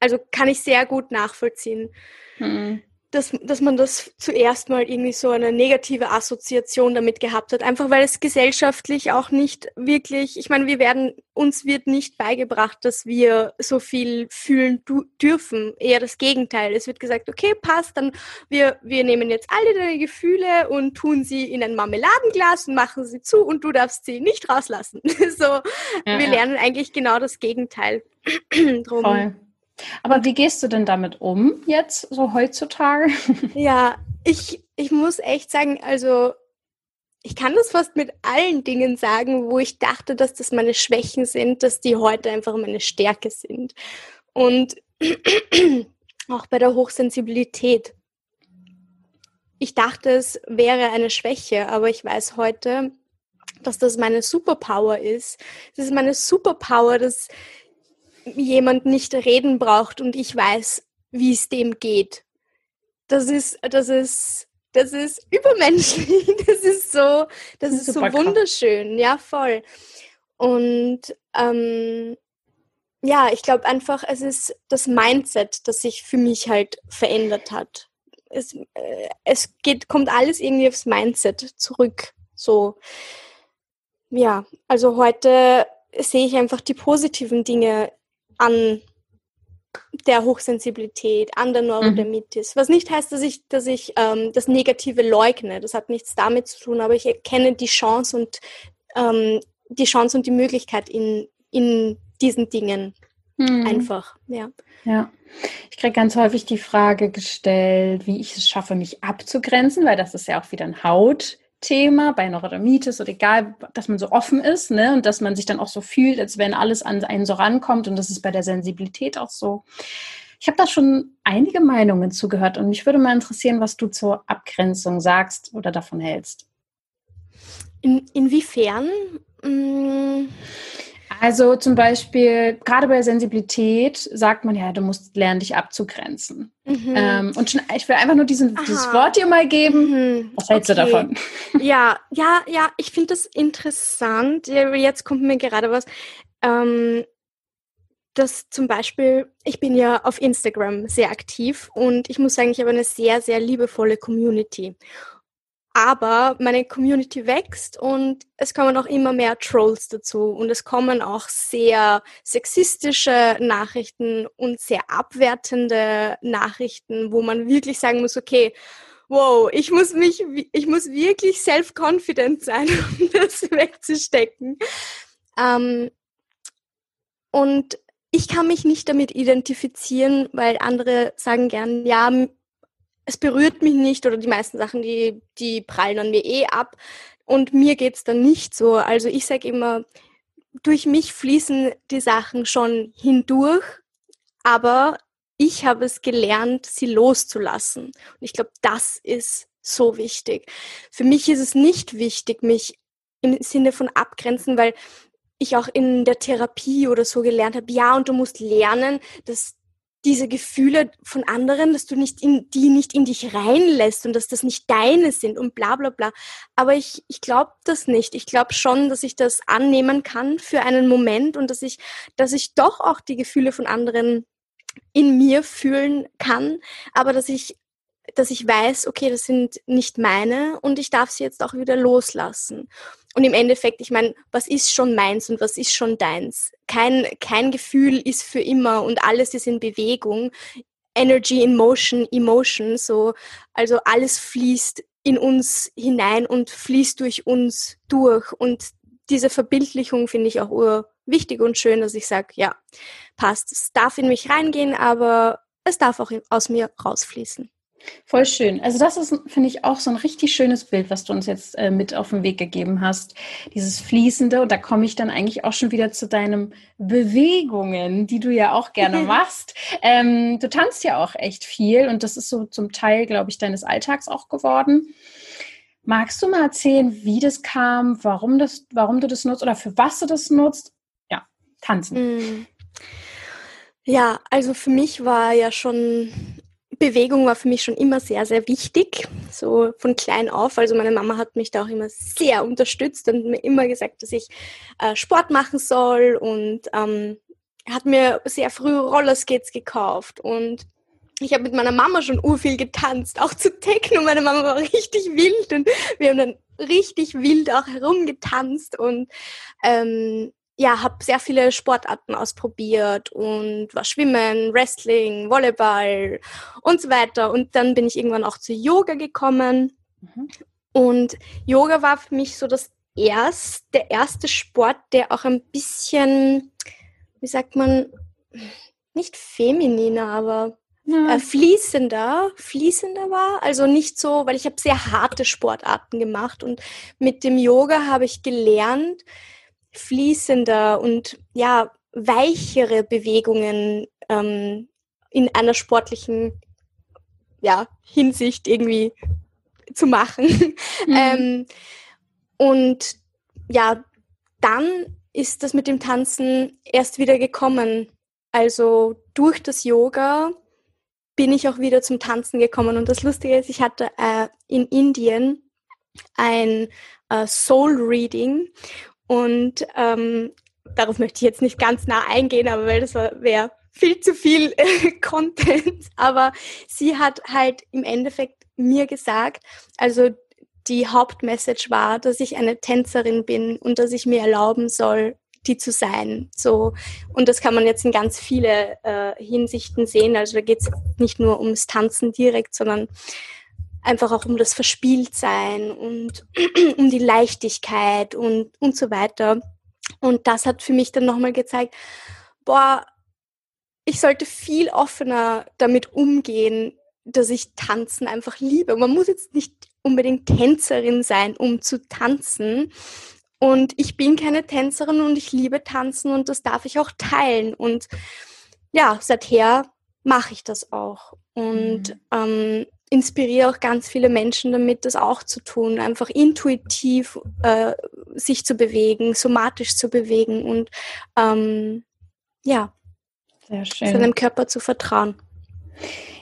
also kann ich sehr gut nachvollziehen. Mhm dass, dass man das zuerst mal irgendwie so eine negative Assoziation damit gehabt hat. Einfach weil es gesellschaftlich auch nicht wirklich, ich meine, wir werden, uns wird nicht beigebracht, dass wir so viel fühlen dürfen. Eher das Gegenteil. Es wird gesagt, okay, passt, dann wir, wir nehmen jetzt alle deine Gefühle und tun sie in ein Marmeladenglas und machen sie zu und du darfst sie nicht rauslassen. so, ja, wir lernen eigentlich genau das Gegenteil. Drum. Voll. Aber wie gehst du denn damit um jetzt, so heutzutage? Ja, ich, ich muss echt sagen, also ich kann das fast mit allen Dingen sagen, wo ich dachte, dass das meine Schwächen sind, dass die heute einfach meine Stärke sind. Und auch bei der Hochsensibilität. Ich dachte, es wäre eine Schwäche, aber ich weiß heute, dass das meine Superpower ist. Das ist meine Superpower, dass jemand nicht reden braucht und ich weiß, wie es dem geht. Das ist, das ist, das ist übermenschlich. Das ist so, das ist so wunderschön. Ja, voll. Und ähm, ja, ich glaube einfach, es ist das Mindset, das sich für mich halt verändert hat. Es, äh, es geht, kommt alles irgendwie aufs Mindset zurück. So, ja, also heute sehe ich einfach die positiven Dinge an der Hochsensibilität, an der Neurodermitis. Mhm. Was nicht heißt, dass ich, dass ich ähm, das Negative leugne. Das hat nichts damit zu tun, aber ich erkenne die Chance und ähm, die Chance und die Möglichkeit in, in diesen Dingen. Mhm. Einfach, ja. Ja. Ich kriege ganz häufig die Frage gestellt, wie ich es schaffe, mich abzugrenzen, weil das ist ja auch wieder ein Haut. Thema bei Neurodermitis oder egal, dass man so offen ist ne, und dass man sich dann auch so fühlt, als wenn alles an einen so rankommt und das ist bei der Sensibilität auch so. Ich habe da schon einige Meinungen zugehört und mich würde mal interessieren, was du zur Abgrenzung sagst oder davon hältst. In, inwiefern? Also zum Beispiel, gerade bei Sensibilität sagt man ja, du musst lernen, dich abzugrenzen. Mhm. Ähm, und schon, ich will einfach nur diesen, dieses Wort dir mal geben. Mhm. Was hältst okay. du davon? Ja, ja, ja, ich finde das interessant. Jetzt kommt mir gerade was. Ähm, dass zum Beispiel, ich bin ja auf Instagram sehr aktiv und ich muss sagen, ich habe eine sehr, sehr liebevolle Community. Aber meine Community wächst und es kommen auch immer mehr Trolls dazu und es kommen auch sehr sexistische Nachrichten und sehr abwertende Nachrichten, wo man wirklich sagen muss, okay, wow, ich muss mich, ich muss wirklich self-confident sein, um das wegzustecken. Ähm, und ich kann mich nicht damit identifizieren, weil andere sagen gern, ja, es berührt mich nicht oder die meisten Sachen, die, die prallen an mir eh ab. Und mir geht's dann nicht so. Also ich sage immer, durch mich fließen die Sachen schon hindurch, aber ich habe es gelernt, sie loszulassen. Und ich glaube, das ist so wichtig. Für mich ist es nicht wichtig, mich im Sinne von abgrenzen, weil ich auch in der Therapie oder so gelernt habe, ja, und du musst lernen, dass diese Gefühle von anderen, dass du nicht in, die nicht in dich reinlässt und dass das nicht deine sind und bla bla bla. Aber ich, ich glaube das nicht. Ich glaube schon, dass ich das annehmen kann für einen Moment und dass ich, dass ich doch auch die Gefühle von anderen in mir fühlen kann, aber dass ich dass ich weiß, okay, das sind nicht meine und ich darf sie jetzt auch wieder loslassen. Und im Endeffekt, ich meine, was ist schon meins und was ist schon deins? Kein, kein Gefühl ist für immer und alles ist in Bewegung. Energy in motion, emotion, so. Also alles fließt in uns hinein und fließt durch uns durch. Und diese Verbildlichung finde ich auch wichtig und schön, dass ich sage, ja, passt. Es darf in mich reingehen, aber es darf auch aus mir rausfließen. Voll schön. Also das ist, finde ich, auch so ein richtig schönes Bild, was du uns jetzt äh, mit auf den Weg gegeben hast. Dieses Fließende. Und da komme ich dann eigentlich auch schon wieder zu deinen Bewegungen, die du ja auch gerne machst. Ähm, du tanzt ja auch echt viel und das ist so zum Teil, glaube ich, deines Alltags auch geworden. Magst du mal erzählen, wie das kam, warum, das, warum du das nutzt oder für was du das nutzt? Ja, tanzen. Mm. Ja, also für mich war ja schon Bewegung war für mich schon immer sehr, sehr wichtig, so von klein auf. Also meine Mama hat mich da auch immer sehr unterstützt und mir immer gesagt, dass ich äh, Sport machen soll und ähm, hat mir sehr früh Rollerskates gekauft und ich habe mit meiner Mama schon urviel getanzt, auch zu Techno. Meine Mama war richtig wild und wir haben dann richtig wild auch herumgetanzt und ähm, ja, habe sehr viele Sportarten ausprobiert und war Schwimmen, Wrestling, Volleyball und so weiter. Und dann bin ich irgendwann auch zu Yoga gekommen. Mhm. Und Yoga war für mich so das erste, der erste Sport, der auch ein bisschen, wie sagt man, nicht femininer, aber ja. äh, fließender, fließender war. Also nicht so, weil ich habe sehr harte Sportarten gemacht und mit dem Yoga habe ich gelernt, fließender und ja, weichere Bewegungen ähm, in einer sportlichen ja, Hinsicht irgendwie zu machen. Mhm. ähm, und ja, dann ist das mit dem Tanzen erst wieder gekommen. Also durch das Yoga bin ich auch wieder zum Tanzen gekommen. Und das Lustige ist, ich hatte äh, in Indien ein äh, Soul Reading und ähm, darauf möchte ich jetzt nicht ganz nah eingehen, aber weil das wäre viel zu viel äh, Content. Aber sie hat halt im Endeffekt mir gesagt, also die Hauptmessage war, dass ich eine Tänzerin bin und dass ich mir erlauben soll, die zu sein. So und das kann man jetzt in ganz viele äh, Hinsichten sehen. Also da geht es nicht nur ums Tanzen direkt, sondern einfach auch um das Verspieltsein und um die Leichtigkeit und, und so weiter. Und das hat für mich dann nochmal gezeigt, boah, ich sollte viel offener damit umgehen, dass ich Tanzen einfach liebe. Man muss jetzt nicht unbedingt Tänzerin sein, um zu tanzen. Und ich bin keine Tänzerin und ich liebe Tanzen und das darf ich auch teilen. Und ja, seither mache ich das auch. Und mhm. ähm, inspiriere auch ganz viele Menschen damit, das auch zu tun, einfach intuitiv äh, sich zu bewegen, somatisch zu bewegen und ähm, ja, seinem Körper zu vertrauen.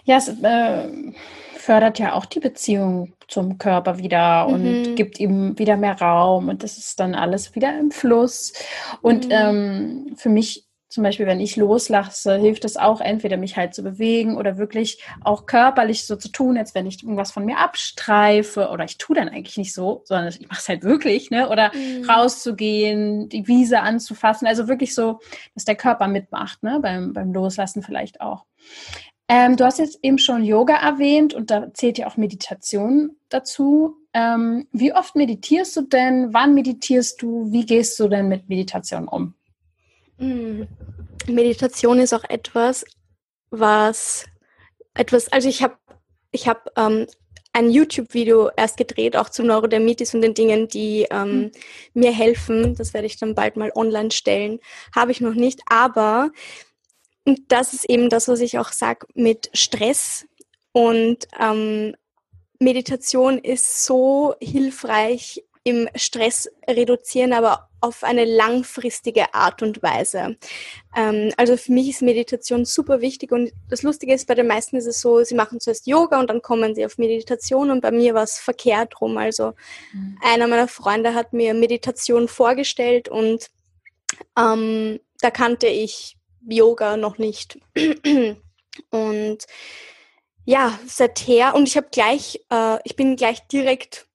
Ja, es äh, fördert ja auch die Beziehung zum Körper wieder und mhm. gibt ihm wieder mehr Raum und das ist dann alles wieder im Fluss. Und mhm. ähm, für mich zum Beispiel, wenn ich loslasse, hilft es auch entweder mich halt zu bewegen oder wirklich auch körperlich so zu tun, als wenn ich irgendwas von mir abstreife oder ich tue dann eigentlich nicht so, sondern ich mache es halt wirklich, ne? Oder mhm. rauszugehen, die Wiese anzufassen, also wirklich so, dass der Körper mitmacht, ne? Beim, beim Loslassen vielleicht auch. Ähm, du hast jetzt eben schon Yoga erwähnt und da zählt ja auch Meditation dazu. Ähm, wie oft meditierst du denn? Wann meditierst du? Wie gehst du denn mit Meditation um? Hm. Meditation ist auch etwas, was etwas, also ich habe ich habe ähm, ein YouTube-Video erst gedreht, auch zum Neurodermitis und den Dingen, die ähm, mhm. mir helfen. Das werde ich dann bald mal online stellen. Habe ich noch nicht, aber das ist eben das, was ich auch sage mit Stress und ähm, Meditation ist so hilfreich im Stress reduzieren, aber auf eine langfristige Art und Weise. Ähm, also für mich ist Meditation super wichtig und das Lustige ist, bei den meisten ist es so, sie machen zuerst Yoga und dann kommen sie auf Meditation und bei mir war es verkehrt rum. Also mhm. einer meiner Freunde hat mir Meditation vorgestellt und ähm, da kannte ich Yoga noch nicht. und ja, seither, und ich habe gleich, äh, ich bin gleich direkt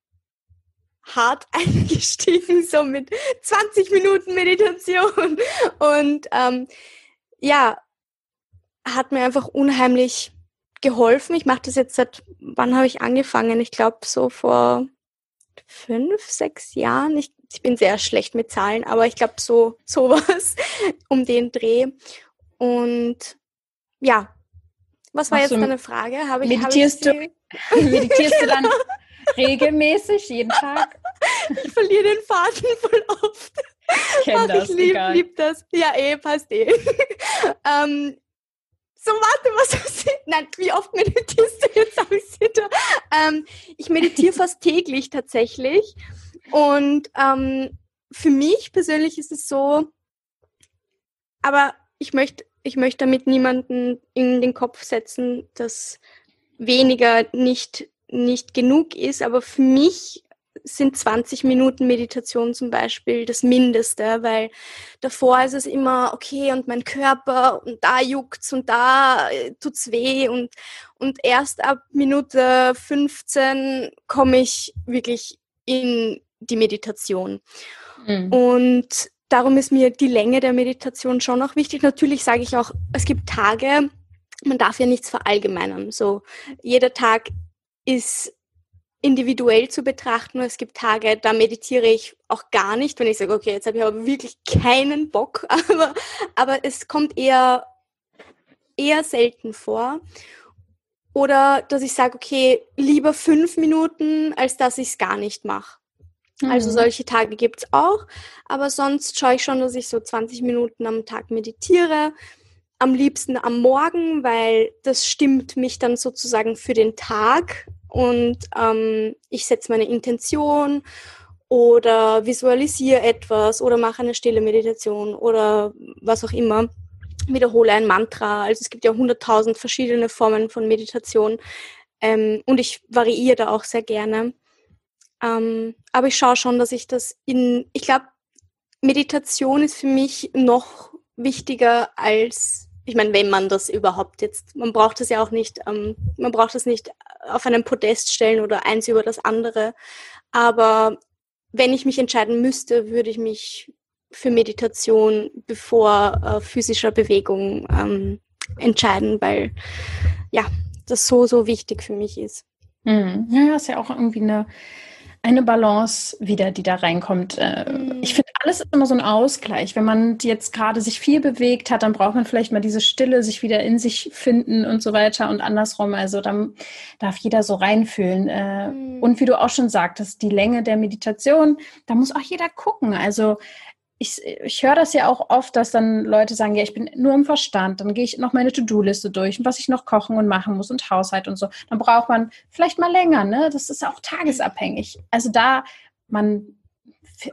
hart eingestiegen, so mit 20 Minuten Meditation. Und ähm, ja, hat mir einfach unheimlich geholfen. Ich mache das jetzt seit, wann habe ich angefangen? Ich glaube so vor fünf, sechs Jahren. Ich, ich bin sehr schlecht mit Zahlen, aber ich glaube so sowas um den Dreh. Und ja, was war Machst jetzt deine Frage? Habe ich, meditierst, hab ich du, meditierst du dann regelmäßig, jeden Tag? Ich verliere den Faden voll oft. Ich kenne das, ich lieb, egal. lieb das. Ja, eh, passt eh. ähm, so, warte, was Nein, wie oft meditierst du jetzt? Habe ich ähm, Ich meditiere fast täglich tatsächlich. Und ähm, für mich persönlich ist es so, aber ich möchte, ich möchte damit niemanden in den Kopf setzen, dass weniger nicht, nicht genug ist. Aber für mich sind 20 Minuten Meditation zum Beispiel das Mindeste, weil davor ist es immer, okay, und mein Körper und da juckt's und da äh, tut's weh und, und erst ab Minute 15 komme ich wirklich in die Meditation. Mhm. Und darum ist mir die Länge der Meditation schon auch wichtig. Natürlich sage ich auch, es gibt Tage, man darf ja nichts verallgemeinern. So, jeder Tag ist individuell zu betrachten. Es gibt Tage, da meditiere ich auch gar nicht, wenn ich sage, okay, jetzt habe ich aber wirklich keinen Bock, aber, aber es kommt eher, eher selten vor. Oder dass ich sage, okay, lieber fünf Minuten, als dass ich es gar nicht mache. Also mhm. Also solche Tage gibt es auch, aber sonst schaue ich schon, dass ich so 20 Minuten am Tag meditiere. Am liebsten am Morgen, weil das stimmt mich dann sozusagen für den Tag und ähm, ich setze meine Intention oder visualisiere etwas oder mache eine stille Meditation oder was auch immer. Wiederhole ein Mantra. Also es gibt ja hunderttausend verschiedene Formen von Meditation ähm, und ich variiere da auch sehr gerne. Ähm, aber ich schaue schon, dass ich das in, ich glaube, Meditation ist für mich noch wichtiger als ich meine, wenn man das überhaupt jetzt, man braucht es ja auch nicht, ähm, man braucht es nicht auf einen Podest stellen oder eins über das andere. Aber wenn ich mich entscheiden müsste, würde ich mich für Meditation bevor äh, physischer Bewegung ähm, entscheiden, weil ja, das so, so wichtig für mich ist. Mhm. Ja, ist ja auch irgendwie eine eine Balance wieder, die da reinkommt. Äh, mhm. Ich finde, alles ist immer so ein Ausgleich. Wenn man jetzt gerade sich viel bewegt hat, dann braucht man vielleicht mal diese Stille, sich wieder in sich finden und so weiter und andersrum. Also dann darf jeder so reinfühlen. Äh, mhm. Und wie du auch schon sagtest, die Länge der Meditation, da muss auch jeder gucken. Also ich, ich höre das ja auch oft, dass dann Leute sagen, ja, ich bin nur im Verstand, dann gehe ich noch meine To-Do-Liste durch und was ich noch kochen und machen muss und Haushalt und so. Dann braucht man vielleicht mal länger, ne? Das ist auch tagesabhängig. Also da, man,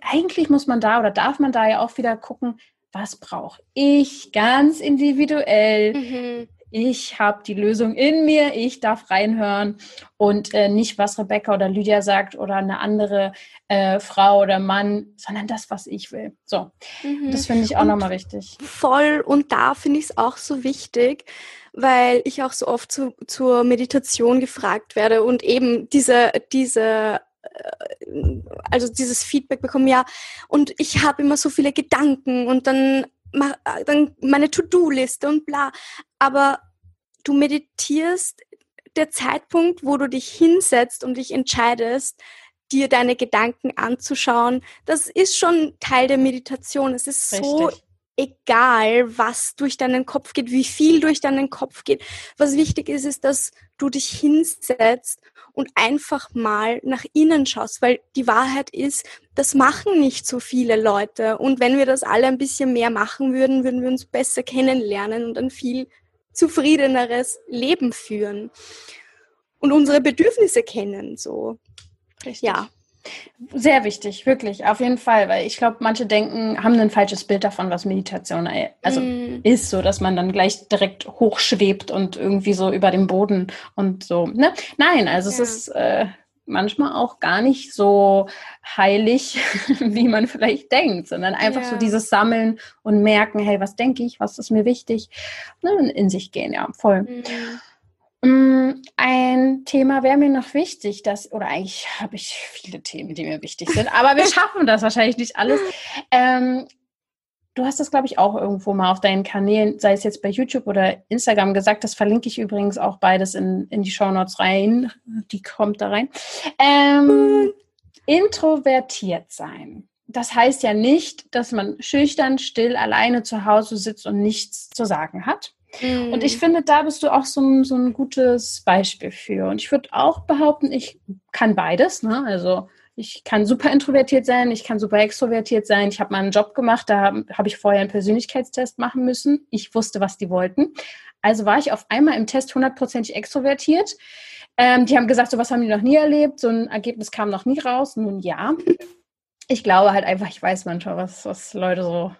eigentlich muss man da oder darf man da ja auch wieder gucken, was brauche ich ganz individuell. Mhm ich habe die Lösung in mir, ich darf reinhören und äh, nicht, was Rebecca oder Lydia sagt oder eine andere äh, Frau oder Mann, sondern das, was ich will. So, mhm. das finde ich auch nochmal wichtig. Voll und da finde ich es auch so wichtig, weil ich auch so oft zu, zur Meditation gefragt werde und eben diese, diese äh, also dieses Feedback bekommen, ja, und ich habe immer so viele Gedanken und dann dann meine To-Do-Liste und bla. Aber du meditierst der Zeitpunkt, wo du dich hinsetzt und dich entscheidest, dir deine Gedanken anzuschauen, das ist schon Teil der Meditation. Es ist Richtig. so egal, was durch deinen Kopf geht, wie viel durch deinen Kopf geht. Was wichtig ist, ist, dass du dich hinsetzt und einfach mal nach innen schaust, weil die Wahrheit ist, das machen nicht so viele Leute. Und wenn wir das alle ein bisschen mehr machen würden, würden wir uns besser kennenlernen und ein viel zufriedeneres Leben führen. und unsere Bedürfnisse kennen. So. Richtig. Ja. Sehr wichtig, wirklich, auf jeden Fall, weil ich glaube, manche denken, haben ein falsches Bild davon, was Meditation also mm. ist, so dass man dann gleich direkt hochschwebt und irgendwie so über dem Boden und so. Ne? Nein, also ja. es ist äh, manchmal auch gar nicht so heilig, wie man vielleicht denkt, sondern einfach ja. so dieses Sammeln und merken, hey, was denke ich, was ist mir wichtig, ne? in sich gehen, ja, voll. Mm, ein Thema wäre mir noch wichtig, dass, oder eigentlich habe ich viele Themen, die mir wichtig sind, aber wir schaffen das wahrscheinlich nicht alles. Ähm, du hast das, glaube ich, auch irgendwo mal auf deinen Kanälen, sei es jetzt bei YouTube oder Instagram gesagt, das verlinke ich übrigens auch beides in, in die Show Notes rein. Die kommt da rein. Ähm, introvertiert sein. Das heißt ja nicht, dass man schüchtern, still, alleine zu Hause sitzt und nichts zu sagen hat Mhm. Und ich finde, da bist du auch so ein, so ein gutes Beispiel für. Und ich würde auch behaupten, ich kann beides. Ne? Also ich kann super introvertiert sein, ich kann super extrovertiert sein. Ich habe mal einen Job gemacht, da habe hab ich vorher einen Persönlichkeitstest machen müssen. Ich wusste, was die wollten. Also war ich auf einmal im Test hundertprozentig extrovertiert. Ähm, die haben gesagt, so was haben die noch nie erlebt. So ein Ergebnis kam noch nie raus. Nun ja. Ich glaube halt einfach, ich weiß manchmal, was, was Leute so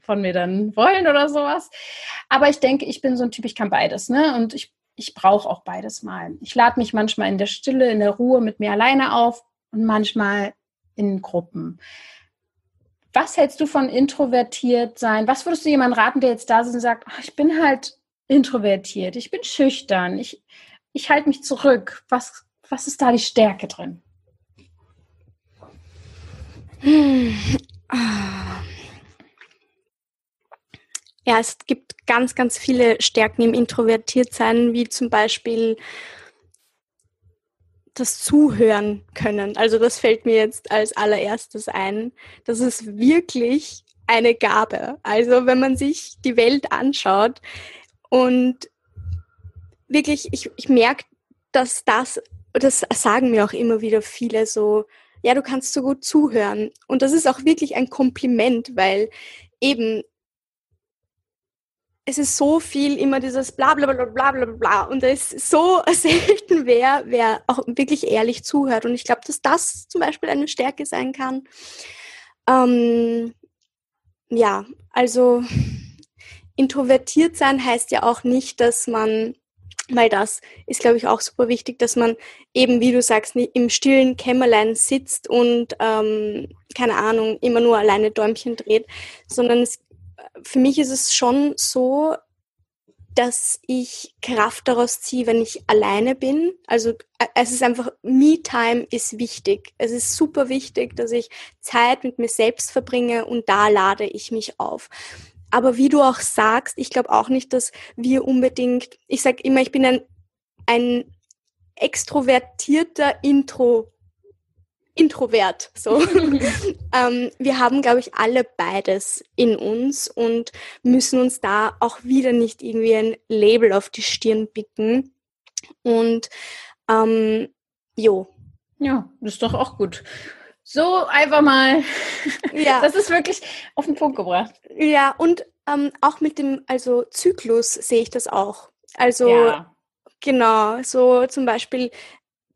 von mir dann wollen oder sowas. Aber ich denke, ich bin so ein Typ, ich kann beides, ne? Und ich, ich brauche auch beides mal. Ich lade mich manchmal in der Stille, in der Ruhe mit mir alleine auf und manchmal in Gruppen. Was hältst du von introvertiert sein? Was würdest du jemandem raten, der jetzt da ist und sagt, ach, ich bin halt introvertiert, ich bin schüchtern, ich, ich halte mich zurück. Was, was ist da die Stärke drin? Hm. Ah. Ja, es gibt ganz, ganz viele Stärken im Introvertiertsein, wie zum Beispiel das Zuhören können. Also das fällt mir jetzt als allererstes ein. Das ist wirklich eine Gabe. Also wenn man sich die Welt anschaut und wirklich, ich, ich merke, dass das, das sagen mir auch immer wieder viele so, ja, du kannst so gut zuhören. Und das ist auch wirklich ein Kompliment, weil eben es ist so viel immer dieses bla bla bla bla bla bla und da ist so selten wer, wer auch wirklich ehrlich zuhört. Und ich glaube, dass das zum Beispiel eine Stärke sein kann. Ähm, ja, also introvertiert sein heißt ja auch nicht, dass man, weil das ist, glaube ich, auch super wichtig, dass man eben, wie du sagst, im stillen Kämmerlein sitzt und, ähm, keine Ahnung, immer nur alleine Däumchen dreht, sondern es für mich ist es schon so, dass ich Kraft daraus ziehe, wenn ich alleine bin. Also äh, es ist einfach, Me-Time ist wichtig. Es ist super wichtig, dass ich Zeit mit mir selbst verbringe und da lade ich mich auf. Aber wie du auch sagst, ich glaube auch nicht, dass wir unbedingt, ich sage immer, ich bin ein, ein extrovertierter Intro introvert. So. ähm, wir haben, glaube ich, alle beides in uns und müssen uns da auch wieder nicht irgendwie ein Label auf die Stirn bicken. Und ähm, jo. Ja, das ist doch auch gut. So einfach mal. Ja. Das ist wirklich auf den Punkt gebracht. Ja, und ähm, auch mit dem, also Zyklus sehe ich das auch. Also ja. Genau, so zum Beispiel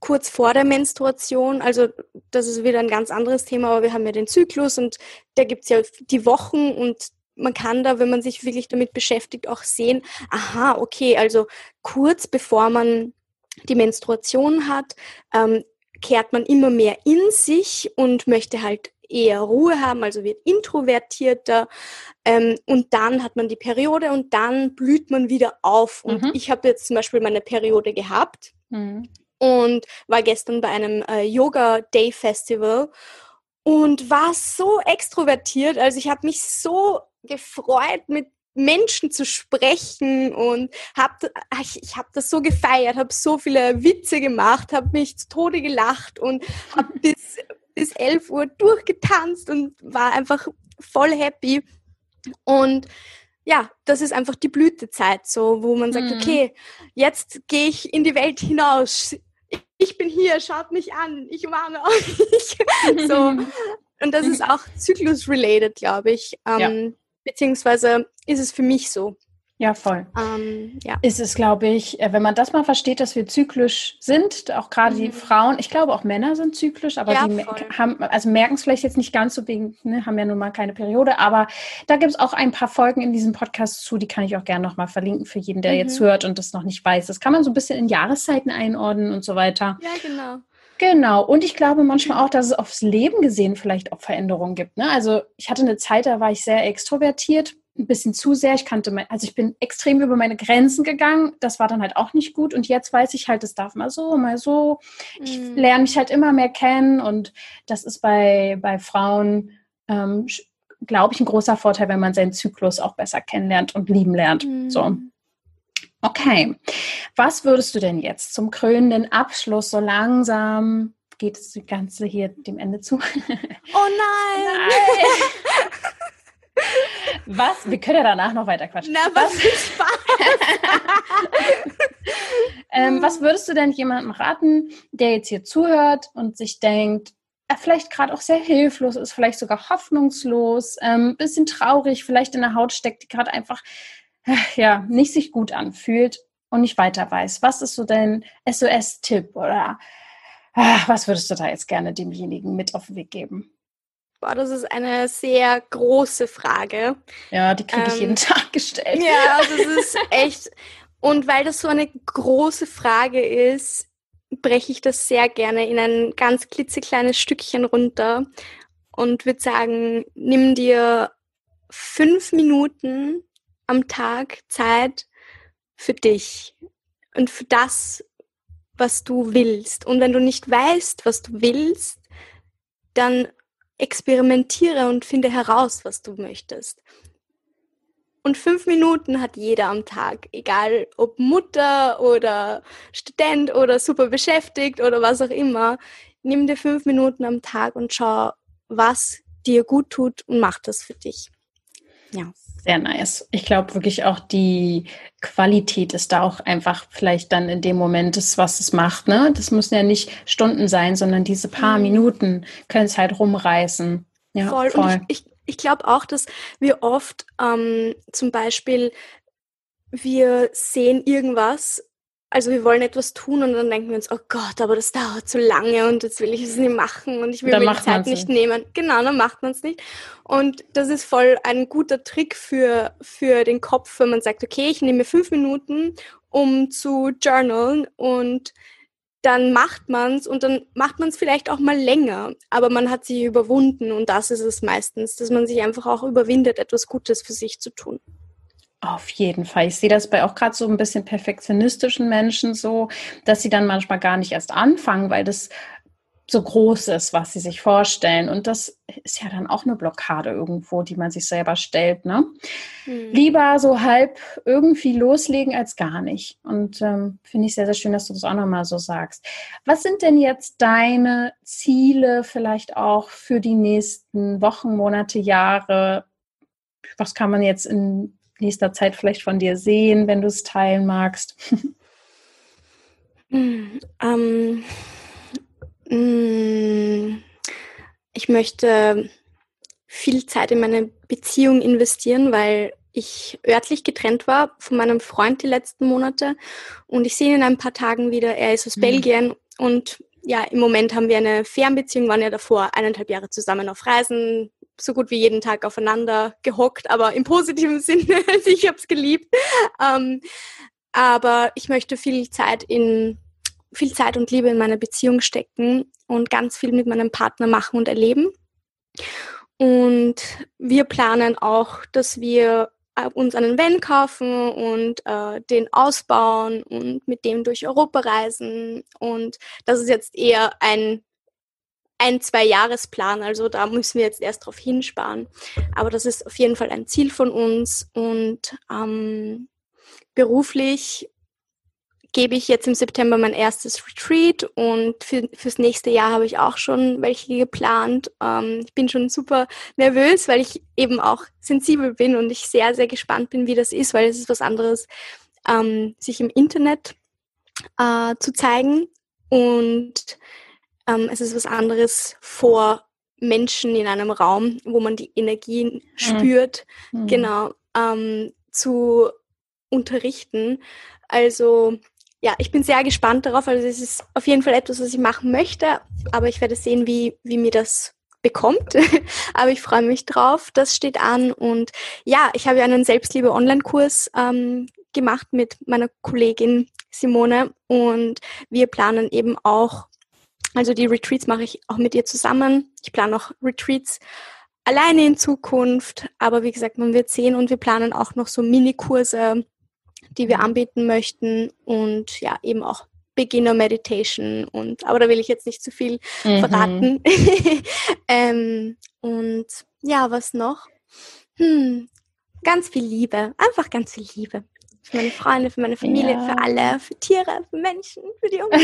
kurz vor der Menstruation, also das ist wieder ein ganz anderes Thema, aber wir haben ja den Zyklus und da gibt es ja die Wochen und man kann da, wenn man sich wirklich damit beschäftigt, auch sehen, aha, okay, also kurz bevor man die Menstruation hat, ähm, kehrt man immer mehr in sich und möchte halt eher Ruhe haben, also wird introvertierter ähm, und dann hat man die Periode und dann blüht man wieder auf. Und mhm. ich habe jetzt zum Beispiel meine Periode gehabt. Mhm und war gestern bei einem äh, Yoga Day Festival und war so extrovertiert. Also ich habe mich so gefreut, mit Menschen zu sprechen und hab, ich, ich habe das so gefeiert, habe so viele Witze gemacht, habe mich zu Tode gelacht und habe bis, bis 11 Uhr durchgetanzt und war einfach voll happy. Und ja, das ist einfach die Blütezeit, so wo man sagt, mhm. okay, jetzt gehe ich in die Welt hinaus, ich bin hier, schaut mich an, ich warne euch. so. Und das ist auch zyklus-related, glaube ich. Ähm, ja. Beziehungsweise ist es für mich so. Ja, voll. Ähm, ja. Ist es, glaube ich, äh, wenn man das mal versteht, dass wir zyklisch sind, auch gerade mhm. die Frauen, ich glaube auch Männer sind zyklisch, aber ja, die haben, also merken es vielleicht jetzt nicht ganz so wegen, ne, haben ja nun mal keine Periode, aber da gibt es auch ein paar Folgen in diesem Podcast zu, die kann ich auch gerne nochmal verlinken für jeden, der mhm. jetzt hört und das noch nicht weiß. Das kann man so ein bisschen in Jahreszeiten einordnen und so weiter. Ja, genau. Genau. Und ich glaube manchmal auch, dass es aufs Leben gesehen vielleicht auch Veränderungen gibt. Ne? Also ich hatte eine Zeit, da war ich sehr extrovertiert ein bisschen zu sehr. Ich kannte mein, also ich bin extrem über meine Grenzen gegangen. Das war dann halt auch nicht gut. Und jetzt weiß ich halt, es darf mal so, mal so. Ich mhm. lerne mich halt immer mehr kennen und das ist bei, bei Frauen, ähm, glaube ich, ein großer Vorteil, wenn man seinen Zyklus auch besser kennenlernt und lieben lernt. Mhm. So. Okay. Was würdest du denn jetzt zum krönenden Abschluss so langsam geht die ganze hier dem Ende zu? Oh nein! nein. Was? Wir können ja danach noch weiter quatschen. Na, was, was ist Spaß? ähm, was würdest du denn jemandem raten, der jetzt hier zuhört und sich denkt, er vielleicht gerade auch sehr hilflos ist, vielleicht sogar hoffnungslos, ein ähm, bisschen traurig, vielleicht in der Haut steckt, die gerade einfach äh, ja nicht sich gut anfühlt und nicht weiter weiß. Was ist so dein SOS-Tipp oder äh, was würdest du da jetzt gerne demjenigen mit auf den Weg geben? Boah, das ist eine sehr große Frage. Ja, die kriege ich ähm, jeden Tag gestellt. Ja, das ist echt. Und weil das so eine große Frage ist, breche ich das sehr gerne in ein ganz klitzekleines Stückchen runter und würde sagen, nimm dir fünf Minuten am Tag Zeit für dich und für das, was du willst. Und wenn du nicht weißt, was du willst, dann experimentiere und finde heraus, was du möchtest. Und fünf Minuten hat jeder am Tag, egal ob Mutter oder Student oder super beschäftigt oder was auch immer. Nimm dir fünf Minuten am Tag und schau, was dir gut tut und mach das für dich. Ja. Sehr nice. Ich glaube wirklich auch die Qualität ist da auch einfach vielleicht dann in dem Moment das, was es macht. Ne? Das müssen ja nicht Stunden sein, sondern diese paar mhm. Minuten können es halt rumreißen. Ja, voll. voll. Und ich, ich, ich glaube auch, dass wir oft ähm, zum Beispiel, wir sehen irgendwas also wir wollen etwas tun und dann denken wir uns, oh Gott, aber das dauert zu lange und jetzt will ich es nicht machen und ich will mir die Zeit nicht nehmen. Genau, dann macht man es nicht. Und das ist voll ein guter Trick für, für den Kopf, wenn man sagt, okay, ich nehme fünf Minuten, um zu journalen und dann macht man es und dann macht man es vielleicht auch mal länger, aber man hat sich überwunden und das ist es meistens, dass man sich einfach auch überwindet, etwas Gutes für sich zu tun. Auf jeden Fall. Ich sehe das bei auch gerade so ein bisschen perfektionistischen Menschen so, dass sie dann manchmal gar nicht erst anfangen, weil das so groß ist, was sie sich vorstellen. Und das ist ja dann auch eine Blockade irgendwo, die man sich selber stellt. Ne? Hm. Lieber so halb irgendwie loslegen als gar nicht. Und ähm, finde ich sehr, sehr schön, dass du das auch nochmal so sagst. Was sind denn jetzt deine Ziele vielleicht auch für die nächsten Wochen, Monate, Jahre? Was kann man jetzt in nächster Zeit vielleicht von dir sehen, wenn du es teilen magst? ähm, mm, ich möchte viel Zeit in meine Beziehung investieren, weil ich örtlich getrennt war von meinem Freund die letzten Monate und ich sehe ihn in ein paar Tagen wieder. Er ist aus mhm. Belgien und ja, im Moment haben wir eine Fernbeziehung, waren ja davor eineinhalb Jahre zusammen auf Reisen, so gut wie jeden Tag aufeinander gehockt, aber im positiven Sinne. Also ich habe es geliebt. Ähm, aber ich möchte viel Zeit in viel Zeit und Liebe in meine Beziehung stecken und ganz viel mit meinem Partner machen und erleben. Und wir planen auch, dass wir äh, uns einen Van kaufen und äh, den ausbauen und mit dem durch Europa reisen. Und das ist jetzt eher ein ein, zwei Jahresplan. Also da müssen wir jetzt erst drauf hinsparen. Aber das ist auf jeden Fall ein Ziel von uns. Und ähm, beruflich gebe ich jetzt im September mein erstes Retreat und für, fürs nächste Jahr habe ich auch schon welche geplant. Ähm, ich bin schon super nervös, weil ich eben auch sensibel bin und ich sehr, sehr gespannt bin, wie das ist, weil es ist was anderes, ähm, sich im Internet äh, zu zeigen und ähm, es ist was anderes vor Menschen in einem Raum, wo man die Energien mhm. spürt. Mhm. Genau. Ähm, zu unterrichten. Also ja, ich bin sehr gespannt darauf. Also es ist auf jeden Fall etwas, was ich machen möchte, aber ich werde sehen, wie, wie mir das bekommt. aber ich freue mich drauf. Das steht an. Und ja, ich habe ja einen Selbstliebe-Online-Kurs ähm, gemacht mit meiner Kollegin Simone und wir planen eben auch, also die Retreats mache ich auch mit ihr zusammen. Ich plane auch Retreats alleine in Zukunft, aber wie gesagt, man wird sehen und wir planen auch noch so Minikurse, die wir anbieten möchten und ja, eben auch Beginner Meditation und aber da will ich jetzt nicht zu viel mhm. verraten. ähm, und ja, was noch? Hm, ganz viel Liebe, einfach ganz viel Liebe. Für meine Freunde, für meine Familie, ja. für alle, für Tiere, für Menschen, für die Umwelt.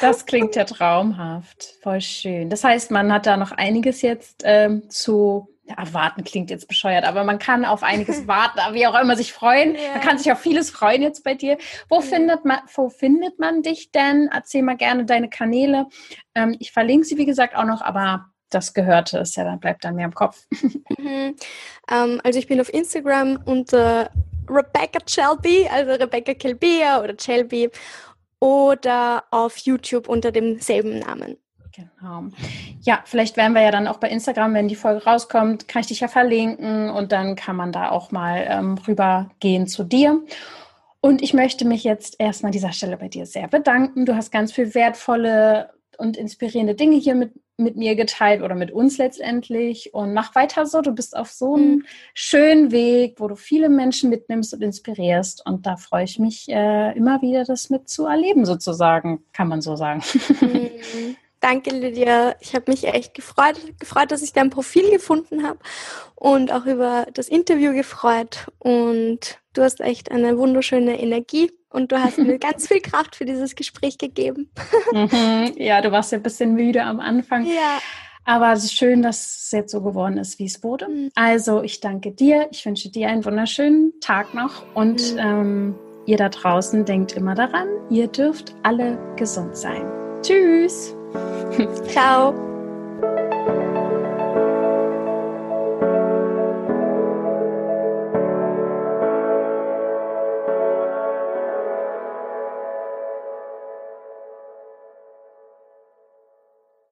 das klingt ja traumhaft. Voll schön. Das heißt, man hat da noch einiges jetzt ähm, zu ja, warten klingt jetzt bescheuert, aber man kann auf einiges warten, wie auch immer sich freuen. Ja. Man kann sich auf vieles freuen jetzt bei dir. Wo, ja. findet, man, wo findet man dich denn? Erzähl mal gerne deine Kanäle. Ähm, ich verlinke sie, wie gesagt, auch noch, aber das Gehörte ist ja, dann bleibt dann mehr im Kopf. Mhm. Ähm, also ich bin auf Instagram unter Rebecca Shelby, also Rebecca Kelbia oder Shelby oder auf YouTube unter demselben Namen. Genau. Ja, vielleicht werden wir ja dann auch bei Instagram, wenn die Folge rauskommt, kann ich dich ja verlinken und dann kann man da auch mal ähm, rübergehen zu dir. Und ich möchte mich jetzt erstmal an dieser Stelle bei dir sehr bedanken. Du hast ganz viel wertvolle und inspirierende Dinge hier mit, mit mir geteilt oder mit uns letztendlich. Und mach weiter so. Du bist auf so einem mhm. schönen Weg, wo du viele Menschen mitnimmst und inspirierst. Und da freue ich mich äh, immer wieder, das mit zu erleben, sozusagen, kann man so sagen. Mhm. Danke, Lydia. Ich habe mich echt gefreut, gefreut, dass ich dein Profil gefunden habe und auch über das Interview gefreut. Und du hast echt eine wunderschöne Energie und du hast mir ganz viel Kraft für dieses Gespräch gegeben. Mhm. Ja, du warst ja ein bisschen müde am Anfang. Ja. Aber es ist schön, dass es jetzt so geworden ist, wie es wurde. Mhm. Also, ich danke dir. Ich wünsche dir einen wunderschönen Tag noch. Und mhm. ähm, ihr da draußen denkt immer daran, ihr dürft alle gesund sein. Tschüss. Ciao.